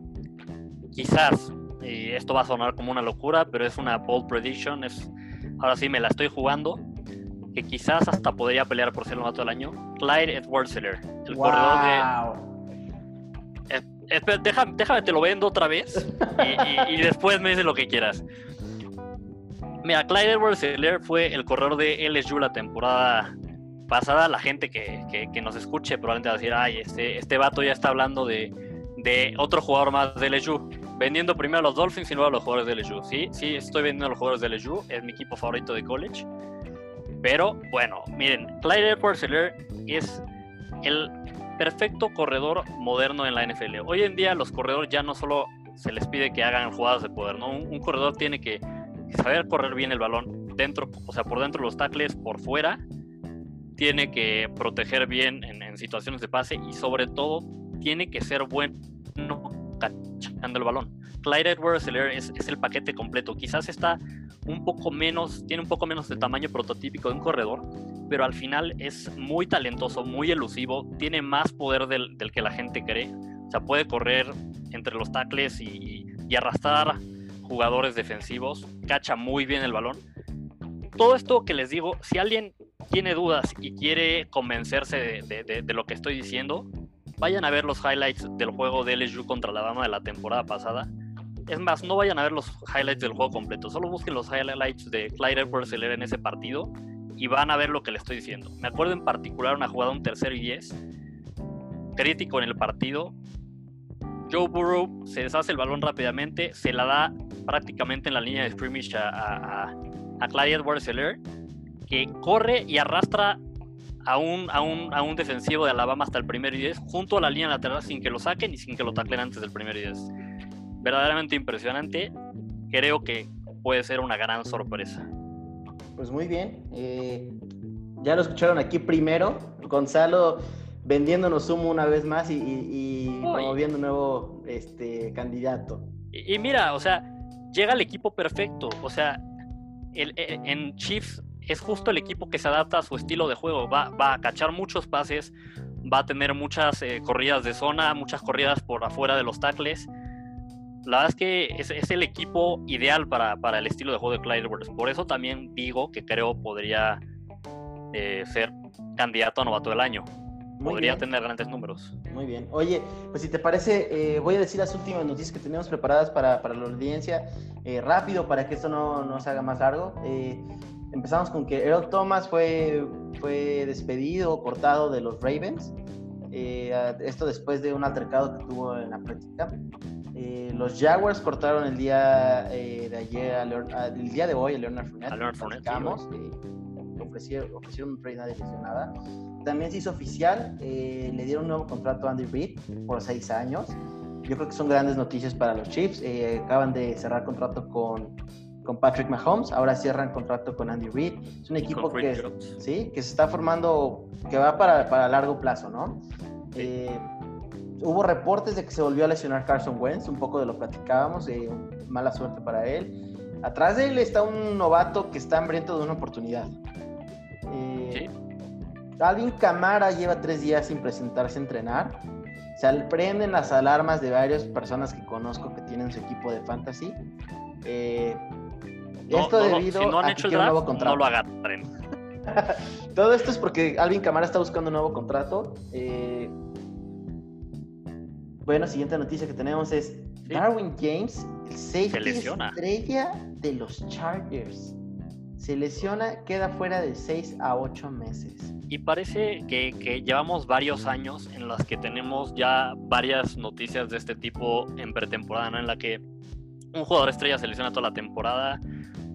quizás, y esto va a sonar como una locura, pero es una bold prediction, ahora sí me la estoy jugando, que quizás hasta podría pelear por ser novato del año, Clyde edwards el corredor de... Eh, déjame, déjame, te lo vendo otra vez y, después me dices lo que quieras. Mira, Clyde edwards fue el corredor de LSU la temporada pasada, la gente que, que, nos escuche probablemente va a decir, ay, este, este vato ya está hablando de, de otro jugador más de LSU, vendiendo primero a los Dolphins y luego a los jugadores de LSU. Sí, sí, estoy vendiendo a los jugadores de LSU, es mi equipo favorito de college. Pero bueno, miren, Clyde Edwards es el perfecto corredor moderno en la NFL. Hoy en día los corredores ya no solo se les pide que hagan jugadas de poder, ¿no? Un, corredor tiene que saber correr bien el balón dentro, o sea, por dentro de los tackles, por fuera, tiene que proteger bien en, situaciones de pase y sobre todo tiene que ser bueno cachando el balón. Clyde Edwards es, es el paquete completo. Quizás está un poco menos, tiene un poco menos de tamaño prototípico de un corredor, pero al final es muy talentoso, muy elusivo, tiene más poder del, que la gente cree. O sea, puede correr entre los tackles y, y arrastrar jugadores defensivos, cacha muy bien el balón. Todo esto que les digo, si alguien tiene dudas y quiere convencerse de, lo que estoy diciendo, vayan a ver los highlights del juego de LSU contra la Dama de la temporada pasada. Es más, no vayan a ver los highlights del juego completo, solo busquen los highlights de Clyde Edwards en ese partido y van a ver lo que le estoy diciendo. Me acuerdo en particular una jugada un tercero y diez, crítico en el partido. Joe Burrow se deshace el balón rápidamente, se la da prácticamente en la línea de scrimmage a, a, a Clyde Edwards que corre y arrastra a un, a, un, a un defensivo de Alabama hasta el primer y 10 junto a la línea lateral sin que lo saquen y sin que lo taclen antes del primer y 10. Verdaderamente impresionante. Creo que puede ser una gran sorpresa. Pues muy bien. Eh, ya lo escucharon aquí primero. Gonzalo vendiéndonos humo una vez más y, y, promoviendo un nuevo este, candidato. Y, mira, o sea, llega el equipo perfecto. O sea, el, en Chiefs es justo el equipo que se adapta a su estilo de juego. Va, va a cachar muchos pases, va a tener muchas eh, corridas de zona, muchas corridas por afuera de los tackles. La verdad es que es, el equipo ideal para, para, el estilo de juego de Clyde Edwards. Por eso también digo que creo podría eh, ser candidato a novato del año. podría tener grandes números. Muy bien. Oye, pues si te parece, eh, voy a decir las últimas noticias que tenemos preparadas para, para la audiencia. rápido, para que esto no, no se haga más largo empezamos con que Earl Thomas fue, fue despedido, cortado de los Ravens. Eh, esto después de un altercado que tuvo en la práctica. Eh, los Jaguars cortaron el día eh, de ayer, el día de hoy a Leonard Fournette. A Leonard Fournette. ofrecieron, ofrecieron un trade nadie nada. También se hizo oficial, le dieron un nuevo contrato a Andy Reid por seis años. Yo creo que son grandes noticias para los Chiefs. acaban de cerrar contrato con con Patrick Mahomes, ahora cierran contrato con Andy Reid. Es un equipo que, ¿sí? que se está formando, que va para, para largo plazo, ¿no? Eh, hubo reportes de que se volvió a lesionar Carson Wentz, un poco de lo platicábamos, eh, mala suerte para él. Atrás de él está un novato que está hambriento de una oportunidad. Eh, Alvin Camara lleva tres días sin presentarse a entrenar. Se prenden las alarmas de varias personas que conozco que tienen su equipo de fantasy. Eh, esto debido si no han a hecho el draft, no lo agarren. Todo esto es porque Alvin Camara está buscando un nuevo contrato. Eh, bueno, siguiente noticia que tenemos es Darwin James, el safety estrella de los Chargers. Se lesiona, queda fuera de 6 a 8 meses. Y parece que, que, llevamos varios años en las que tenemos ya varias noticias de este tipo en pretemporada, ¿no? En la que un jugador estrella se lesiona toda la temporada,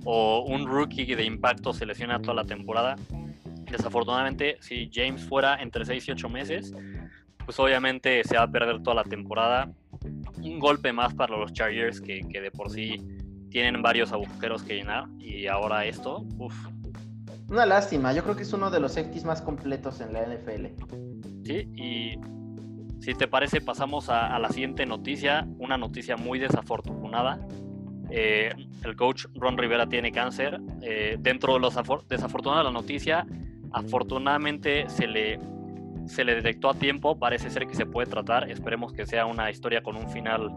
o un rookie de impacto se lesiona toda la temporada. Desafortunadamente, si James fuera entre 6 y 8 meses, pues obviamente se va a perder toda la temporada. Un golpe más para los Chargers que, de por sí tienen varios agujeros que llenar y ahora esto, uff. Una lástima, yo creo que es uno de los safeties más completos en la NFL. Sí, y si te parece pasamos a la siguiente noticia, una noticia muy desafortunada eh, el coach Ron Rivera tiene cáncer. Eh, dentro de los desafortunados de la noticia, afortunadamente se le, se le detectó a tiempo. Parece ser que se puede tratar. Esperemos que sea una historia con un final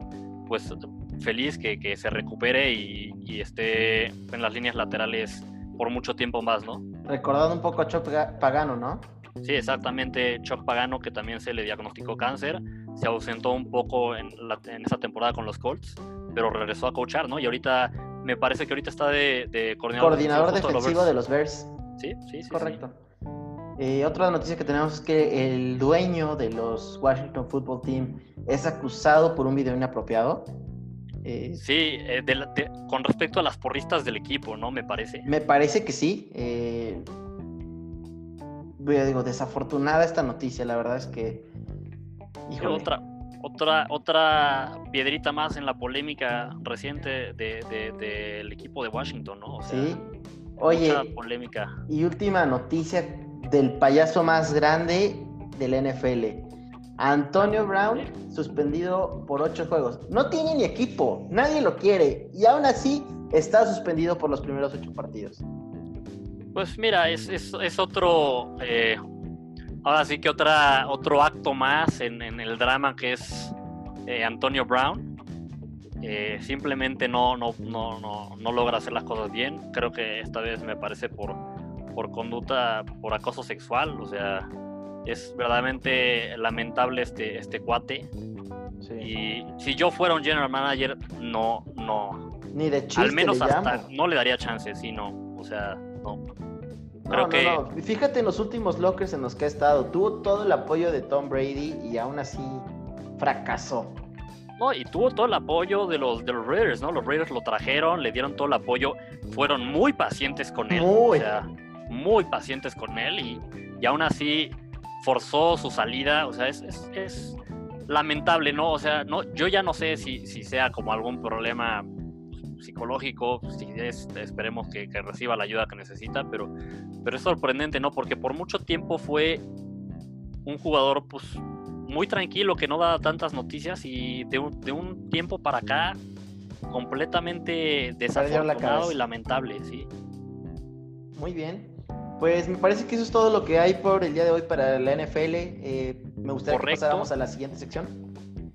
pues feliz, que, que se recupere y, y, esté en las líneas laterales por mucho tiempo más, ¿no? Recordando un poco a Chuck Pagano, ¿no? Sí, exactamente. Chuck Pagano, que también se le diagnosticó cáncer, se ausentó un poco en, la, en esa temporada con los Colts pero regresó a coachar, ¿no? Y ahorita me parece que ahorita está de, coordinador, coordinador defensivo, de los Bears. Sí, sí, sí. Correcto. Eh, otra noticia que tenemos es que el dueño de los Washington Football Team es acusado por un video inapropiado. Eh, sí, eh, con respecto a las porristas del equipo, ¿no? Me parece. Me parece que sí. digo, desafortunada esta noticia, la verdad es que. Híjole. Otra, otra, otra piedrita más en la polémica reciente del equipo de Washington, ¿no? sí. Oye, polémica. y última noticia del payaso más grande del NFL. Antonio Brown suspendido por ocho juegos. No tiene ni equipo, nadie lo quiere y aún así está suspendido por los primeros ocho partidos. Pues mira, es, es, otro eh, ahora sí que otra, otro acto más en, el drama que es eh, Antonio Brown. Eh, simplemente no, no, no, no, logra hacer las cosas bien. Creo que esta vez me parece por, por conducta, por acoso sexual. O sea, es verdaderamente lamentable este, este cuate. Y si yo fuera un general manager, no, no. Ni de chiste Al menos hasta no le daría chance, sí, no. O sea, no. No, no, no. Fíjate en los últimos lockers en los que ha estado. Tuvo todo el apoyo de Tom Brady y aún así fracasó. No, y tuvo todo el apoyo de los, de los Raiders, ¿no? Los Raiders lo trajeron, le dieron todo el apoyo, fueron muy pacientes con él. O sea, muy pacientes con él y, y aún así forzó su salida, o sea, es, es, lamentable, ¿no? O sea, no, yo ya no sé si, si sea como algún problema psicológico, si es, esperemos que, que, reciba la ayuda que necesita, pero, pero es sorprendente, ¿no? Porque por mucho tiempo fue un jugador, pues, muy tranquilo, que no da tantas noticias y de un, de un tiempo para acá, completamente desafortunado y lamentable, sí. Muy bien. Pues me parece que eso es todo lo que hay por el día de hoy para la NFL. Eh, me gustaría que pasáramos a la siguiente sección.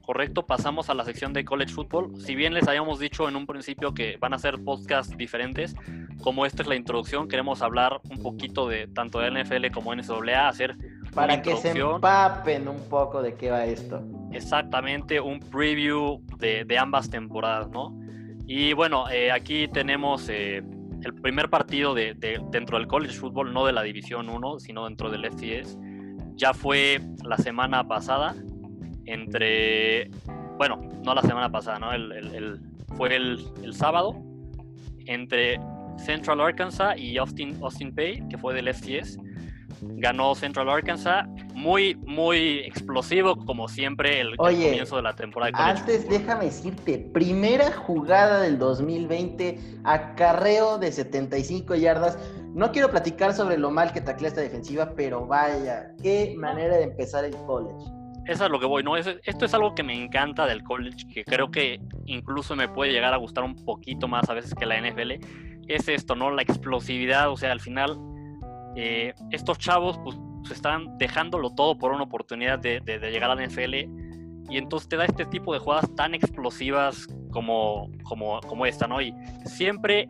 Correcto, pasamos a la sección de college football. Si bien les habíamos dicho en un principio que van a ser podcasts diferentes, como esta es la introducción, queremos hablar un poquito de tanto de NFL como NCAA, hacer para que se empapen un poco de qué va esto. Exactamente, un preview de, de ambas temporadas, ¿no? Y bueno, eh, aquí tenemos eh, el primer partido de, dentro del college football, no de la División 1, sino dentro del FCS, ya fue la semana pasada entre, bueno, no la semana pasada, ¿no? El, fue el, sábado entre Central Arkansas y Austin, Austin Pay, que fue del FCS ganó Central Arkansas. Muy, muy explosivo, como siempre, el, comienzo de la temporada. De antes, déjame decirte, primera jugada del 2020, acarreo de 75 yardas. No quiero platicar sobre lo mal que taclea esta defensiva, pero vaya, qué manera de empezar el college. Eso es lo que voy, ¿no? esto es algo que me encanta del college, que creo que incluso me puede llegar a gustar un poquito más a veces que la NFL. Es esto, ¿no? La explosividad, o sea, al final eh, estos chavos pues están dejándolo todo por una oportunidad de, llegar a la NFL y entonces te da este tipo de jugadas tan explosivas como, como, como esta, ¿no? Y siempre,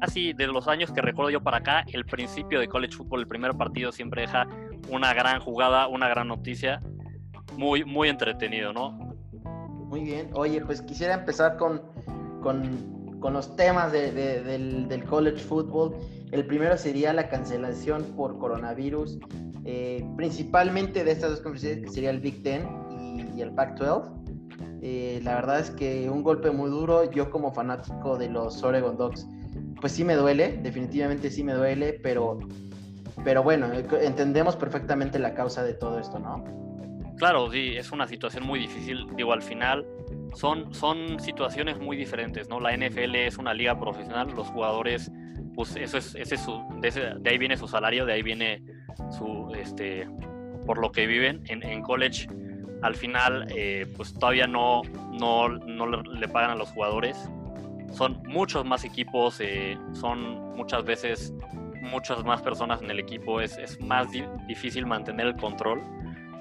casi de los años que recuerdo yo para acá, el principio de college football, el primer partido siempre deja una gran jugada, una gran noticia, muy, muy entretenido, ¿no? Muy bien, oye, pues quisiera empezar con, con, con los temas del, del college football. El primero sería la cancelación por coronavirus, eh, principalmente de estas dos conferencias, que sería el Big Ten y, el Pac-12. Eh, la verdad es que un golpe muy duro. Yo como fanático de los Oregon Dogs, pues sí me duele, definitivamente sí me duele, pero, pero bueno, entendemos perfectamente la causa de todo esto, ¿no? Claro, sí, es una situación muy difícil. Digo, al final son, son situaciones muy diferentes, ¿no? La NFL es una liga profesional, los jugadores pues eso es, ese su, de, ahí viene su salario, de ahí viene su, este, por lo que viven en, college. Al final, eh, pues todavía no, no, no, le pagan a los jugadores. Son muchos más equipos, eh, son muchas veces muchas más personas en el equipo, es, es más difícil mantener el control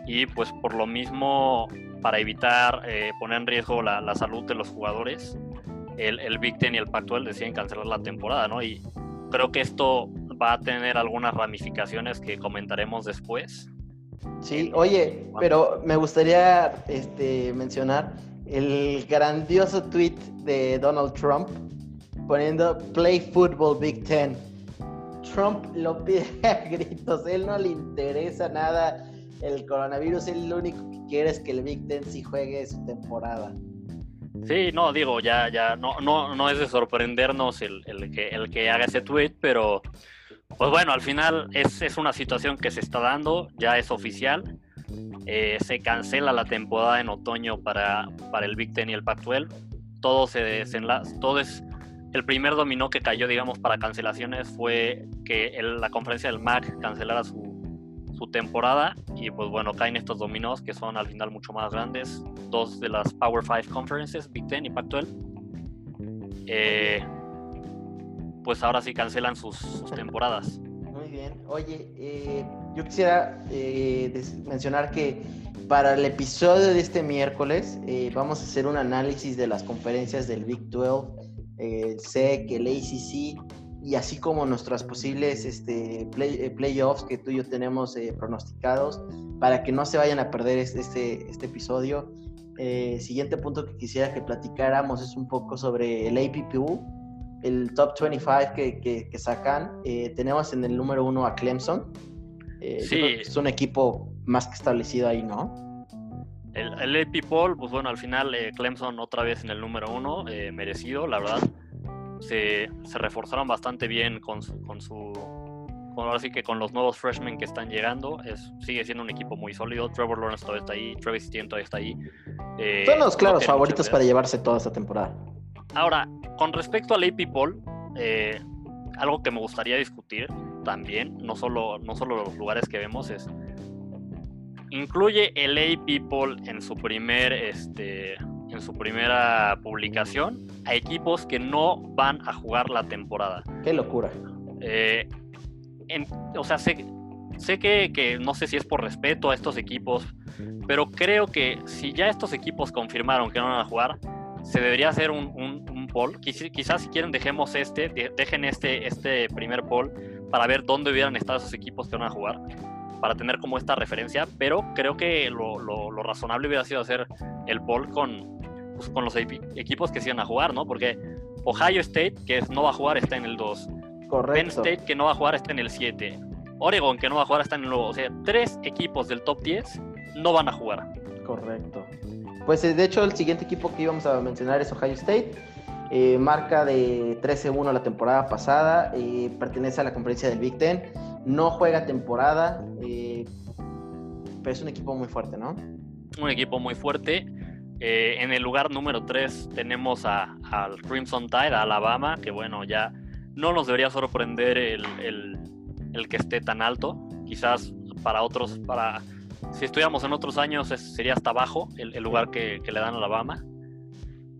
y pues por lo mismo, para evitar eh, poner en riesgo la, la, salud de los jugadores, el, el Big Ten y el Pac-12 deciden cancelar la temporada, ¿no? Y creo que esto va a tener algunas ramificaciones que comentaremos después. Sí, oye, pero me gustaría este, mencionar el grandioso tweet de Donald Trump poniendo Play Football Big Ten. Trump lo pide a gritos, él no le interesa nada el coronavirus, él lo único que quiere es que el Big Ten sí juegue su temporada. Sí, no, digo, ya, ya, no, no, no es de sorprendernos el, que, el que haga ese tweet, pero pues bueno, al final es, es una situación que se está dando, ya es oficial. Eh, se cancela la temporada en otoño para, para el Big Ten y el Pac-12. Todo se todo es el primer dominó que cayó, digamos, para cancelaciones fue que la conferencia del MAC cancelara su, temporada y pues bueno, caen estos dominos que son al final mucho más grandes, dos de las Power 5 Conferences, Big Ten y Pac-12. Eh, pues ahora sí cancelan sus, temporadas. Muy bien, oye, eh, yo quisiera eh, mencionar que para el episodio de este miércoles vamos a hacer un análisis de las conferencias del Big 12, el SEC, el ACC y así como nuestras posibles este, eh, playoffs que tú y yo tenemos eh, pronosticados para que no se vayan a perder este, este, episodio. Eh, siguiente punto que quisiera que platicáramos es un poco sobre el APPU, el top 25 que, que, sacan. tenemos en el número uno a Clemson. sí. es un equipo más que establecido ahí, ¿no? El, el AP Poll, pues bueno, al final Clemson otra vez en el número uno, merecido, la verdad se, reforzaron bastante bien con su, con su ahora sí que con los nuevos freshmen que están llegando, es, sigue siendo un equipo muy sólido. Trevor Lawrence todavía está ahí, Travis Etienne todavía está ahí. Eh, Son los claros favoritos para llevarse toda esta temporada. Ahora, con respecto al AP Poll, eh, algo que me gustaría discutir también, no solo, no solo los lugares que vemos, es incluye el AP Poll en su primer este, en su primera publicación a equipos que no van a jugar la temporada. Qué locura. Eh, o sea, sé, sé que, no sé si es por respeto a estos equipos, pero creo que si ya estos equipos confirmaron que no van a jugar, se debería hacer un, un, poll. Quizás, si quieren dejemos este, dejen este, este primer poll para ver dónde hubieran estado esos equipos que van a jugar, para tener como esta referencia, pero creo que lo, lo, razonable hubiera sido hacer el poll con, pues, con los equipos que sigan a jugar, ¿no? Porque Ohio State, que no va a jugar, está en el 2. Penn State, que no va a jugar, está en el 7. Oregon, que no va a jugar, está en el 9. O sea, tres equipos del top 10 no van a jugar. Correcto. Pues eh, de hecho, el siguiente equipo que íbamos a mencionar es Ohio State. Eh, marca de 13-1 la temporada pasada. Eh, pertenece a la conferencia del Big Ten. No juega temporada. pero es un equipo muy fuerte, ¿no? Un equipo muy fuerte. en el lugar número 3 tenemos a, al Crimson Tide, a Alabama, que bueno, ya no nos debería sorprender el, el, que esté tan alto. Quizás para otros, para si estuviéramos en otros años, sería hasta abajo el, lugar que, le dan a Alabama.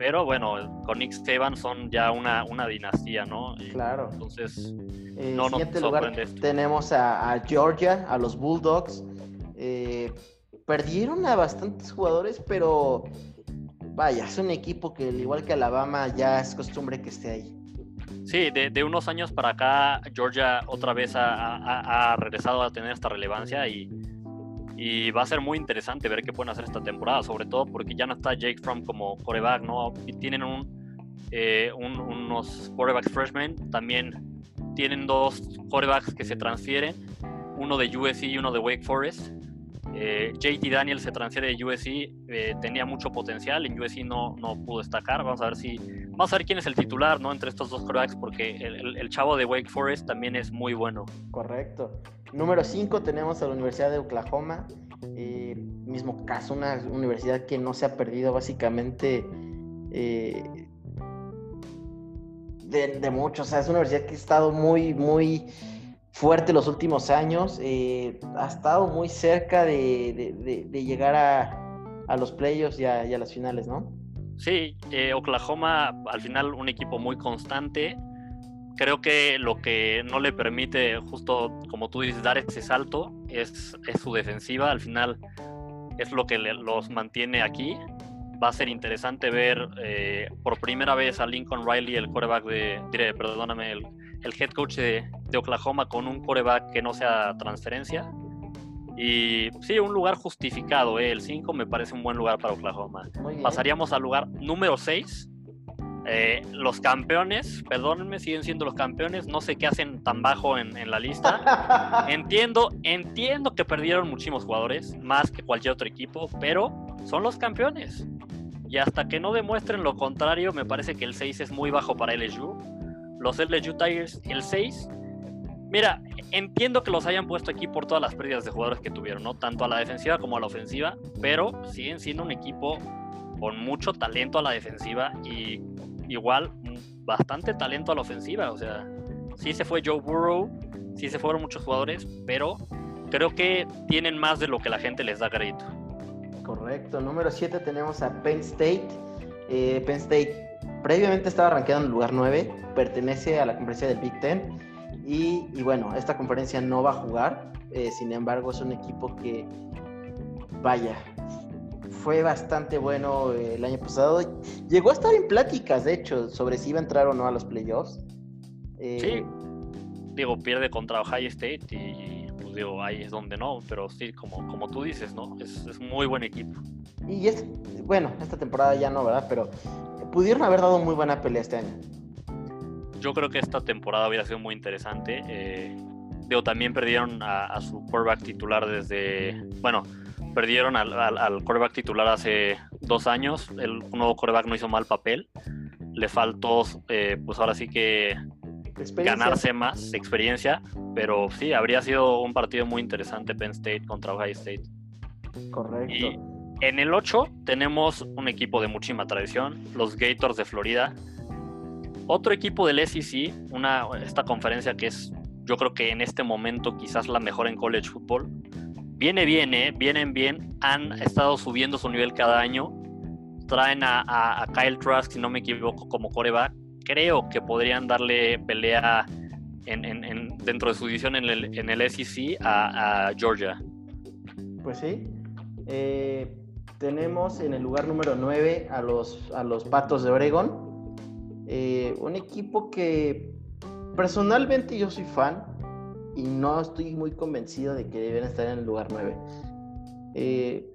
Pero bueno, con Nick Saban son ya una, una dinastía, ¿no? Claro. Entonces, eh, no nos sorprende Tenemos a, Georgia, a los Bulldogs. Eh, perdieron a bastantes jugadores, pero vaya, es un equipo que, al igual que Alabama, ya es costumbre que esté ahí. Sí, de, unos años para acá, Georgia otra vez ha, regresado a tener esta relevancia y, y, va a ser muy interesante ver qué pueden hacer esta temporada, sobre todo porque ya no está Jake Fromm como coreback, ¿no? Y tienen eh, un, unos corebacks freshmen, también tienen dos corebacks que se transfieren, uno de USC y uno de Wake Forest. Eh, JT Daniel se transfiere de USC, eh, tenía mucho potencial, en USC no, no pudo destacar. Vamos a ver si. Vamos a ver quién es el titular, ¿no? Entre estos dos quarterbacks, porque el, chavo de Wake Forest también es muy bueno. Correcto. Número 5 tenemos a la Universidad de Oklahoma. Eh, mismo caso, una universidad que no se ha perdido básicamente de, de mucho. O sea, es una universidad que ha estado muy, muy fuerte los últimos años. Eh, ha estado muy cerca de, llegar a, los playoffs y a, las finales, ¿no? Sí, eh, Oklahoma al final un equipo muy constante. Creo que lo que no le permite, justo como tú dices, dar ese salto es, su defensiva. Al final es lo que los mantiene aquí. Va a ser interesante ver eh, por primera vez a Lincoln Riley, el quarterback de, diré, perdóname, el, el head coach de, Oklahoma con un coreback que no sea transferencia. Y sí, un lugar justificado. ¿eh? El 5 me parece un buen lugar para Oklahoma. Pasaríamos al lugar número 6. Eh, los campeones, perdónenme, siguen siendo los campeones. No sé qué hacen tan bajo en, en la lista. entiendo, entiendo que perdieron muchísimos jugadores, más que cualquier otro equipo, pero son los campeones. Y hasta que no demuestren lo contrario, me parece que el 6 es muy bajo para LSU los LSU Tigers el 6. Mira, entiendo que los hayan puesto aquí por todas las pérdidas de jugadores que tuvieron, ¿no? Tanto a la defensiva como a la ofensiva, pero siguen siendo un equipo con mucho talento a la defensiva y igual bastante talento a la ofensiva. O sea, sí se fue Joe Burrow, sí se fueron muchos jugadores, pero creo que tienen más de lo que la gente les da crédito. Correcto. Número 7 tenemos a Penn State. Eh, Penn State previamente estaba rankeado en el lugar 9, pertenece a la conferencia del Big Ten y, bueno, esta conferencia no va a jugar, eh, sin embargo es un equipo que, vaya, fue bastante bueno el año pasado. Llegó a estar en pláticas, de hecho, sobre si iba a entrar o no a los playoffs. Eh, sí, digo, pierde contra Ohio State y pues digo, ahí es donde no, pero sí, como, como tú dices, ¿no? Es, es muy buen equipo. Y es, bueno, esta temporada ya no, ¿verdad? Pero pudieron haber dado muy buena pelea este año. Yo creo que esta temporada hubiera sido muy interesante. Eh, digo, también perdieron a, su quarterback titular desde. Bueno, perdieron al, al, quarterback titular hace dos años. El nuevo quarterback no hizo mal papel. le faltó, eh, pues ahora sí que ganarse más experiencia, pero sí, habría sido un partido muy interesante Penn State contra Ohio State. Correcto. Y en el 8 tenemos un equipo de muchísima tradición, los Gators de Florida. Otro equipo del SEC, una, esta conferencia que es, yo creo que en este momento quizás la mejor en college football. Viene bien, ¿eh? vienen bien, han estado subiendo su nivel cada año. Traen a, Kyle Trask, si no me equivoco, como coreback creo que podrían darle pelea en, dentro de su división en el, en el SEC a, Georgia. Pues sí. Eh, tenemos en el lugar número 9 a los, a los Patos de Oregon. Eh, un equipo que personalmente yo soy fan y no estoy muy convencido de que deben estar en el lugar 9. Eh,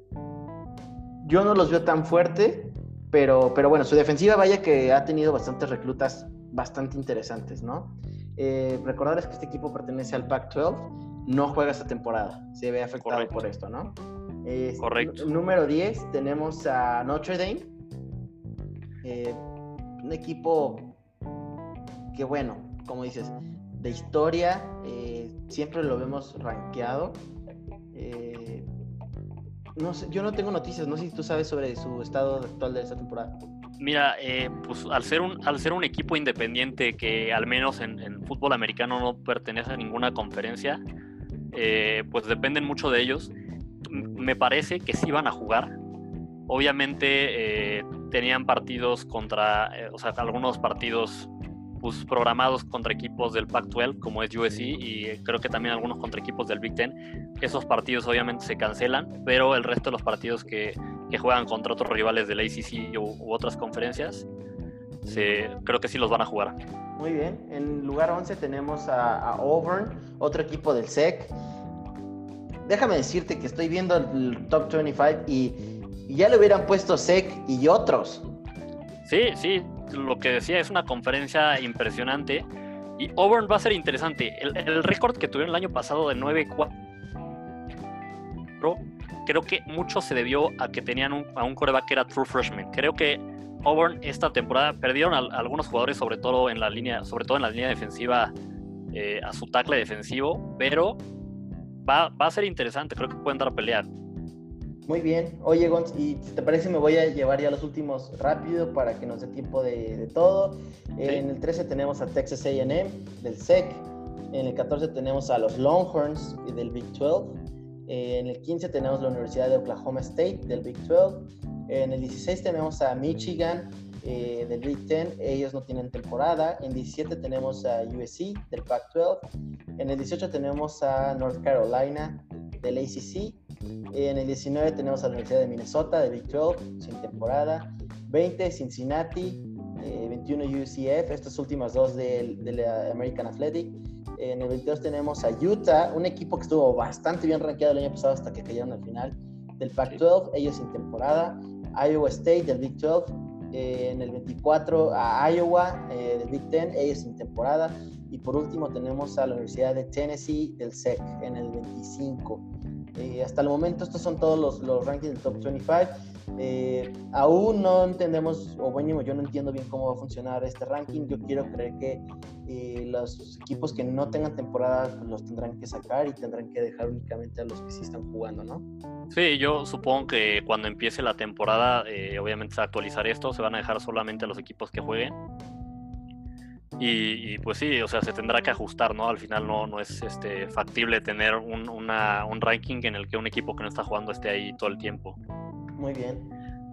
yo no los veo tan fuerte, pero, pero bueno, su defensiva vaya que ha tenido bastantes reclutas bastante interesantes, ¿no? Eh, recordarles que este equipo pertenece al Pac-12, no juega esta temporada, se ve afectado por esto, ¿no? Correcto. Número 10 tenemos a Notre Dame, eh, un equipo que bueno, como dices, de historia, eh, siempre lo vemos rankeado. Eh, no sé, yo no tengo noticias, no sé si tú sabes sobre su estado actual de esta temporada. Mira, eh, pues al ser, un, al ser un equipo independiente que al menos en, fútbol americano no pertenece a ninguna conferencia, eh, pues dependen mucho de ellos. Me parece que sí van a jugar. Obviamente eh, tenían partidos contra, o sea, algunos partidos pues, programados contra equipos del Pac-12 como es USC y creo que también algunos contra equipos del Big Ten. Esos partidos obviamente se cancelan, pero el resto de los partidos que, que juegan contra otros rivales del ACC u, otras conferencias, se, creo que sí los van a jugar. Muy bien, en lugar 11 tenemos a, Auburn, otro equipo del SEC. Déjame decirte que estoy viendo el top 25 y, ya le hubieran puesto SEC y otros. Sí, sí, lo que decía es una conferencia impresionante y Auburn va a ser interesante. El, récord que tuvieron el año pasado de 9-4 creo que mucho se debió a que tenían a un coreback que era true freshman. Creo que Auburn esta temporada perdieron a, algunos jugadores, sobre todo en la línea, sobre todo en la línea defensiva, eh, a su tackle defensivo, pero va, va, a ser interesante. Creo que pueden dar a pelear. Muy bien. Oye, Gonz, y si te parece, me voy a llevar ya los últimos rápido para que nos dé tiempo de, todo. En el 13 tenemos a Texas AM del SEC. En el 14 tenemos a los Longhorns del Big 12. En el 15 tenemos la Universidad de Oklahoma State del Big 12. En el 16 tenemos a Michigan eh, del Big 10. Ellos no tienen temporada. En 17 tenemos a USC del Pac-12. En el 18 tenemos a North Carolina del ACC. En el 19 tenemos a la Universidad de Minnesota, de Big 12, sin temporada. 20, Cincinnati. 21, eh, UCF. Estas últimas dos del, la American Athletic. En el 22 tenemos a Utah, un equipo que estuvo bastante bien rankeado el año pasado hasta que cayeron al final del Pac-12, ellos sin temporada. Iowa State del Big 12. Eh, en el 24 a Iowa eh, del Big 10, ellos sin temporada. Y por último tenemos a la Universidad de Tennessee del SEC en el 25. Eh, hasta el momento estos son todos los, los rankings del top 25. Eh, aún no entendemos, o bueno, yo no entiendo bien cómo va a funcionar este ranking. Yo quiero creer que eh, los equipos que no tengan temporada los tendrán que sacar y tendrán que dejar únicamente a los que sí están jugando, ¿no? Sí, yo supongo que cuando empiece la temporada, obviamente se va a actualizar esto, se van a dejar solamente a los equipos que jueguen y, pues sí, o sea, se tendrá que ajustar, ¿no? Al final no, no es este, factible tener un, una, un ranking en el que un equipo que no está jugando esté ahí todo el tiempo. Muy bien.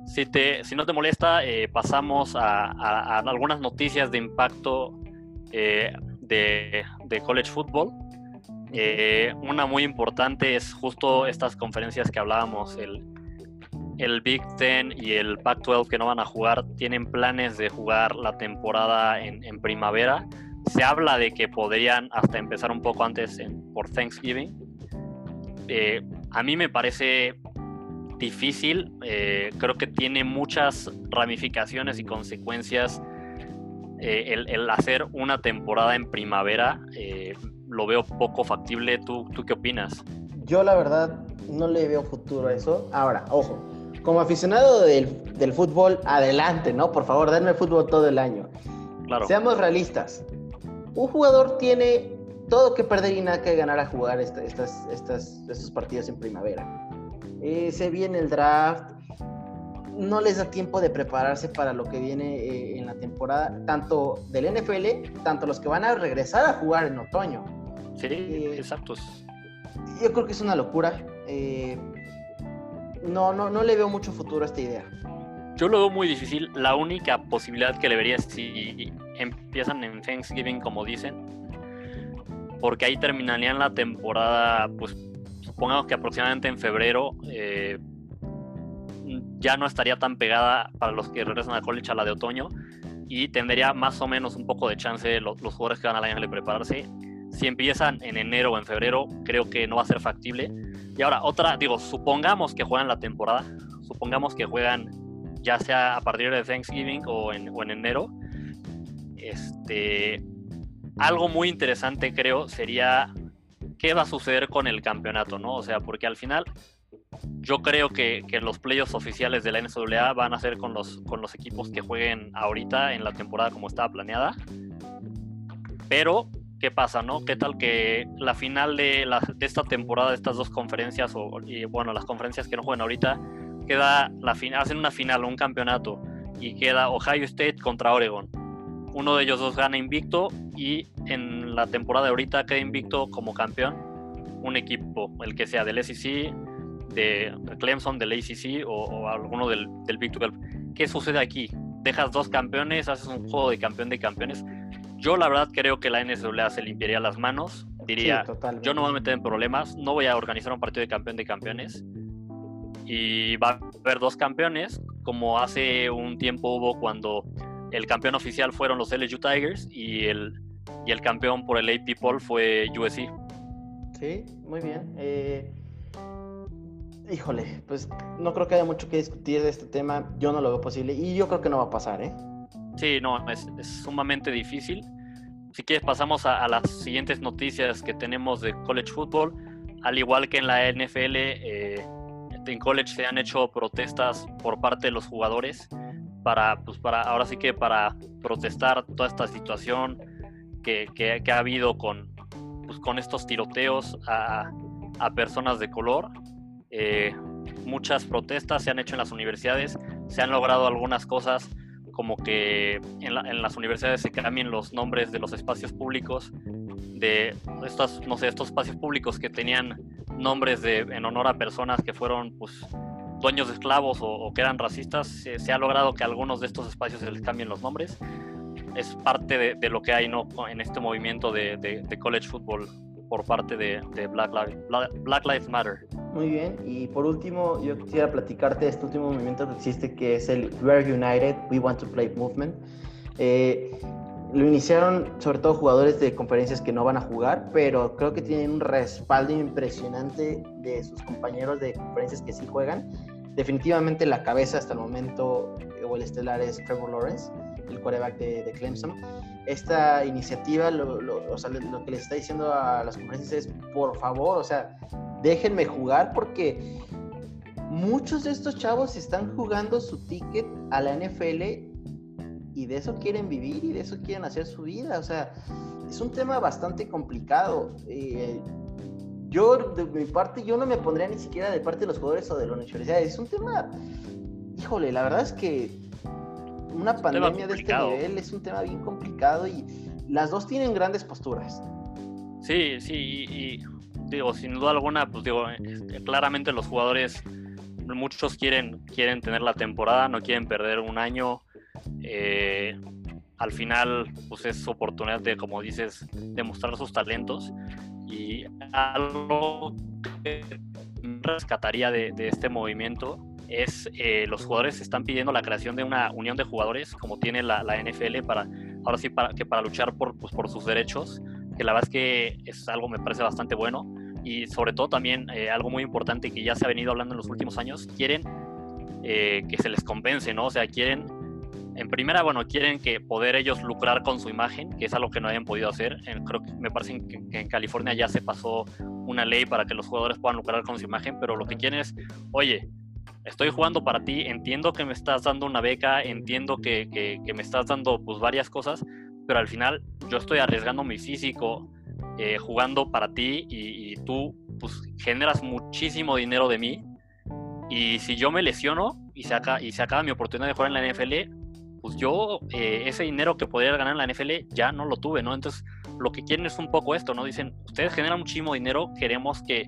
Si, te, si no te molesta, eh, pasamos a, a, algunas noticias de impacto eh, de, de, college football. Eh, una muy importante es justo estas conferencias que hablábamos, el, el Big Ten y el Pac-12 que no van a jugar tienen planes de jugar la temporada en, primavera. Se habla de que podrían hasta empezar un poco antes por Thanksgiving. Eh, a mí me parece difícil, eh, creo que tiene muchas ramificaciones y consecuencias eh, el, hacer una temporada en primavera. lo veo poco factible. ¿Tú, ¿Tú qué opinas? Yo la verdad no le veo futuro a eso. Ahora, ojo, como aficionado del, del, fútbol, adelante, ¿no? Por favor, denme fútbol todo el año. Claro. Seamos realistas. Un jugador tiene todo que perder y nada que ganar a jugar estas, estas, estos partidos en primavera. Eh, se viene el draft, no les da tiempo de prepararse para lo que viene eh, en la temporada, tanto del NFL, tanto los que van a regresar a jugar en otoño. Sí, eh, exactos. Yo creo que es una locura. No, no, no le veo mucho futuro a esta idea. Yo lo veo muy difícil. La única posibilidad que le vería es si empiezan en Thanksgiving, como dicen, porque ahí terminarían la temporada, pues supongamos que aproximadamente en febrero eh, ya no estaría tan pegada para los que regresan al college a la de otoño y tendría más o menos un poco de chance los, los jugadores que van a la NFL prepararse. Si empiezan en enero o en febrero, creo que no va a ser factible. Y ahora, otra, digo, supongamos que juegan la temporada, supongamos que juegan ya sea a partir de Thanksgiving o en, o en enero. Este, algo muy interesante creo sería qué va a suceder con el campeonato, ¿no? O sea, porque al final yo creo que, los playoffs oficiales de la NCAA van a ser con los, con los equipos que jueguen ahorita en la temporada como estaba planeada. Pero, ¿qué pasa, no? ¿Qué tal que la final de, esta temporada, de estas dos conferencias, o y, bueno, las conferencias que no juegan ahorita, queda la final, hacen una final o un campeonato y queda Ohio State contra Oregon? uno de ellos dos gana invicto y en la temporada de ahorita queda invicto como campeón un equipo, el que sea del SEC, de Clemson, del ACC o, alguno del, del, Big 12. ¿Qué sucede aquí? Dejas dos campeones, haces un juego de campeón de campeones. Yo la verdad creo que la NCAA se limpiaría las manos. Diría, yo no me voy a meter en problemas, no voy a organizar un partido de campeón de campeones. Y va a haber dos campeones, como hace un tiempo hubo cuando el campeón oficial fueron los LSU Tigers y el, y el campeón por el AP Poll fue USC. Sí, muy bien. Eh, híjole, pues no creo que haya mucho que discutir de este tema. Yo no lo veo posible y yo creo que no va a pasar, ¿eh? Sí, no, es, sumamente difícil. Si quieres, pasamos a, las siguientes noticias que tenemos de college football. Al igual que en la NFL, eh, en college se han hecho protestas por parte de los jugadores para, pues para, ahora sí que para protestar toda esta situación que, que, ha habido con, pues con estos tiroteos a, a personas de color. Eh, muchas protestas se han hecho en las universidades, se han logrado algunas cosas como que en, en, las universidades se cambien los nombres de los espacios públicos, de estos, no sé, estos espacios públicos que tenían nombres de, en honor a personas que fueron pues, dueños de esclavos o, que eran racistas, se, ha logrado que algunos de estos espacios se les cambien los nombres. Es parte de, lo que hay ¿no? en este movimiento de, de college football por parte de, Black, Lives, Black Lives Matter. Muy bien, y por último, yo quisiera platicarte de este último movimiento que existe, que es el We're United, We Want to Play Movement. Eh, lo iniciaron sobre todo jugadores de conferencias que no van a jugar, pero creo que tienen un respaldo impresionante de sus compañeros de conferencias que sí juegan. Definitivamente la cabeza hasta el momento, o el estelar, es Trevor Lawrence, el quarterback de, Clemson. Esta iniciativa, lo, o sea, lo que les está diciendo a las conferencias es, por favor, o sea, déjenme jugar porque muchos de estos chavos están jugando su ticket a la NFL y de eso quieren vivir y de eso quieren hacer su vida. O sea, es un tema bastante complicado. Eh, yo, de mi parte, yo no me pondría ni siquiera de parte de los jugadores o de las universidades. Es un tema, híjole, la verdad es que una pandemia de este nivel es un tema bien complicado y las dos tienen grandes posturas. Sí, sí, y, digo, sin duda alguna, pues digo, este, claramente los jugadores, muchos quieren, quieren tener la temporada, no quieren perder un año eh, al final, pues es oportunidad de, como dices, demostrar sus talentos. Y algo que rescataría de, este movimiento es eh, los jugadores están pidiendo la creación de una unión de jugadores como tiene la, NFL para ahora sí para que para luchar por, pues, por sus derechos que la verdad es que es algo me parece bastante bueno y sobre todo también eh, algo muy importante que ya se ha venido hablando en los últimos años quieren que se les compense no o sea quieren en primera, bueno, quieren que poder ellos lucrar con su imagen, que es algo que no hayan podido hacer. creo que me parece que, en California ya se pasó una ley para que los jugadores puedan lucrar con su imagen, pero lo que quieren es, oye, estoy jugando para ti, entiendo que me estás dando una beca, entiendo que, que, me estás dando pues varias cosas, pero al final yo estoy arriesgando mi físico eh, jugando para ti y, tú pues generas muchísimo dinero de mí y si yo me lesiono y se, acaba, y se acaba mi oportunidad de jugar en la NFL, pues yo eh, ese dinero que podría ganar en la NFL ya no lo tuve, ¿no? Entonces lo que quieren es un poco esto, ¿no? Dicen, ustedes generan muchísimo dinero, queremos que,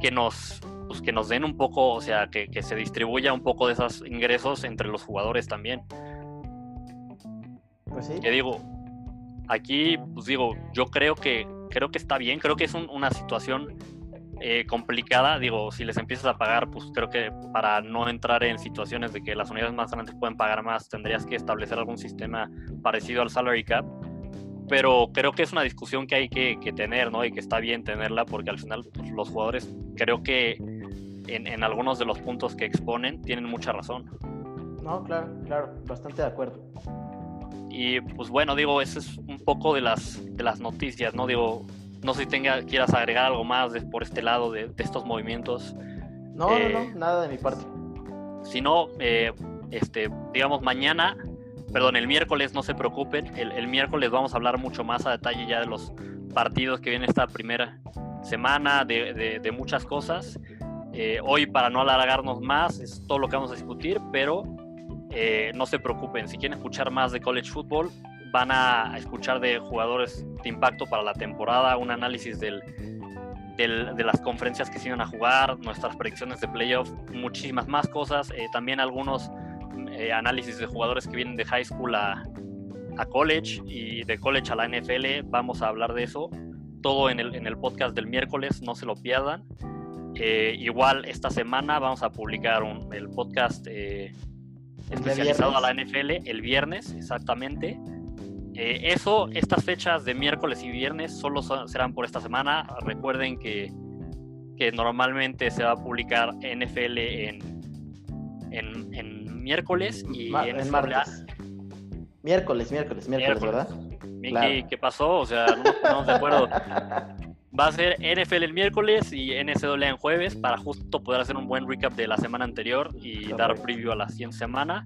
que nos pues que nos den un poco, o sea, que, que, se distribuya un poco de esos ingresos entre los jugadores también. Pues sí. Que digo, aquí, pues digo, yo creo que, creo que está bien, creo que es una situación eh, complicada, digo, si les empiezas a pagar, pues creo que para no entrar en situaciones de que las unidades más grandes pueden pagar más, tendrías que establecer algún sistema parecido al salary cap pero creo que es una discusión que hay que, que, tener, ¿no? Y que está bien tenerla porque al final pues, los jugadores creo que en, algunos de los puntos que exponen tienen mucha razón. No, claro, claro, bastante de acuerdo. Y pues bueno, digo, eso es un poco de las, de las noticias, ¿no? Digo, no sé si tenga, quieras agregar algo más por este lado de, estos movimientos. No, no, no, eh, nada de mi parte. Si no, eh, este, digamos, mañana, perdón, el miércoles, no se preocupen, el, miércoles vamos a hablar mucho más a detalle ya de los partidos que viene esta primera semana, de muchas cosas. Eh, hoy, para no alargarnos más, es todo lo que vamos a discutir, pero eh, no se preocupen. Si quieren escuchar más de college football, van a escuchar de jugadores de impacto para la temporada, un análisis del, de las conferencias que se iban a jugar, nuestras predicciones de playoff, muchísimas más cosas. Eh, también algunos análisis de jugadores que vienen de high school a, a college y de college a la NFL. Vamos a hablar de eso. Todo en el, en el podcast del miércoles, no se lo pierdan. Eh, igual esta semana vamos a publicar el podcast eh, especializado a la NFL el viernes, exactamente. Eh, eso, estas fechas de miércoles y viernes solo serán por esta semana. Recuerden que, que normalmente se va a publicar NFL en, en, miércoles y en, martes. Miércoles, miércoles, miércoles, ¿verdad? ¿qué pasó? O sea, no nos ponemos de acuerdo. Va a ser NFL el miércoles y NCAA en jueves para justo poder hacer un buen recap de la semana anterior y dar preview a la siguiente semana.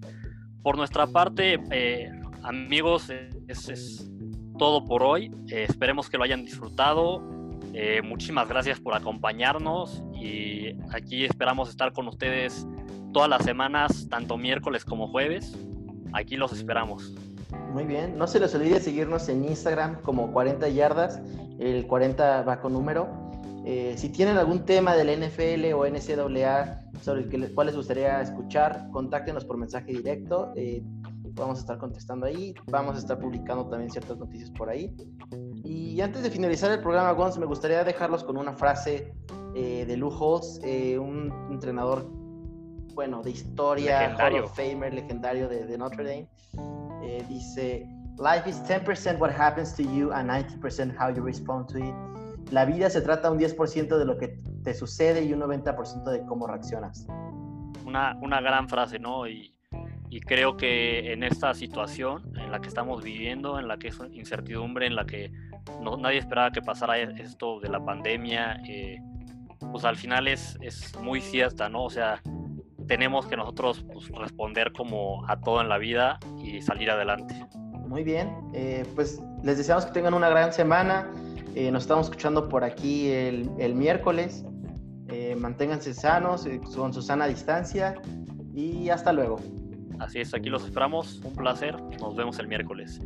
Por nuestra parte, eh, amigos, es, todo por hoy. Eh, esperemos que lo hayan disfrutado. Eh, muchísimas gracias por acompañarnos y aquí esperamos estar con ustedes todas las semanas, tanto miércoles como jueves. Aquí los esperamos. Muy bien, no se les olvide seguirnos en Instagram como 40 yardas el 40 va con número. Eh, si tienen algún tema del NFL o NCAA sobre el cual les gustaría escuchar, contáctenos por mensaje directo. Eh, vamos a estar contestando ahí. Vamos a estar publicando también ciertas noticias por ahí. Y antes de finalizar el programa, Gonz, me gustaría dejarlos con una frase eh, de lujos. un entrenador, bueno, de historia, legendario. Hall of Famer, legendario de, de Notre Dame. dice Life is 10% what happens to you and 90% how you respond to it. La vida se trata un 10% de lo que te sucede y un 90% de cómo reaccionas. Una, una gran frase, ¿no? Y, y, creo que en esta situación en la que estamos viviendo, en la que es incertidumbre, en la que no, nadie esperaba que pasara esto de la pandemia, eh, pues al final es, es muy cierta, ¿no? O sea, tenemos que nosotros pues, responder como a todo en la vida y salir adelante. Muy bien, eh, pues les deseamos que tengan una gran semana. Eh, nos estamos escuchando por aquí el, el miércoles. Eh, manténganse sanos, con su sana distancia y hasta luego. Así es, aquí los esperamos. Un placer. Nos vemos el miércoles.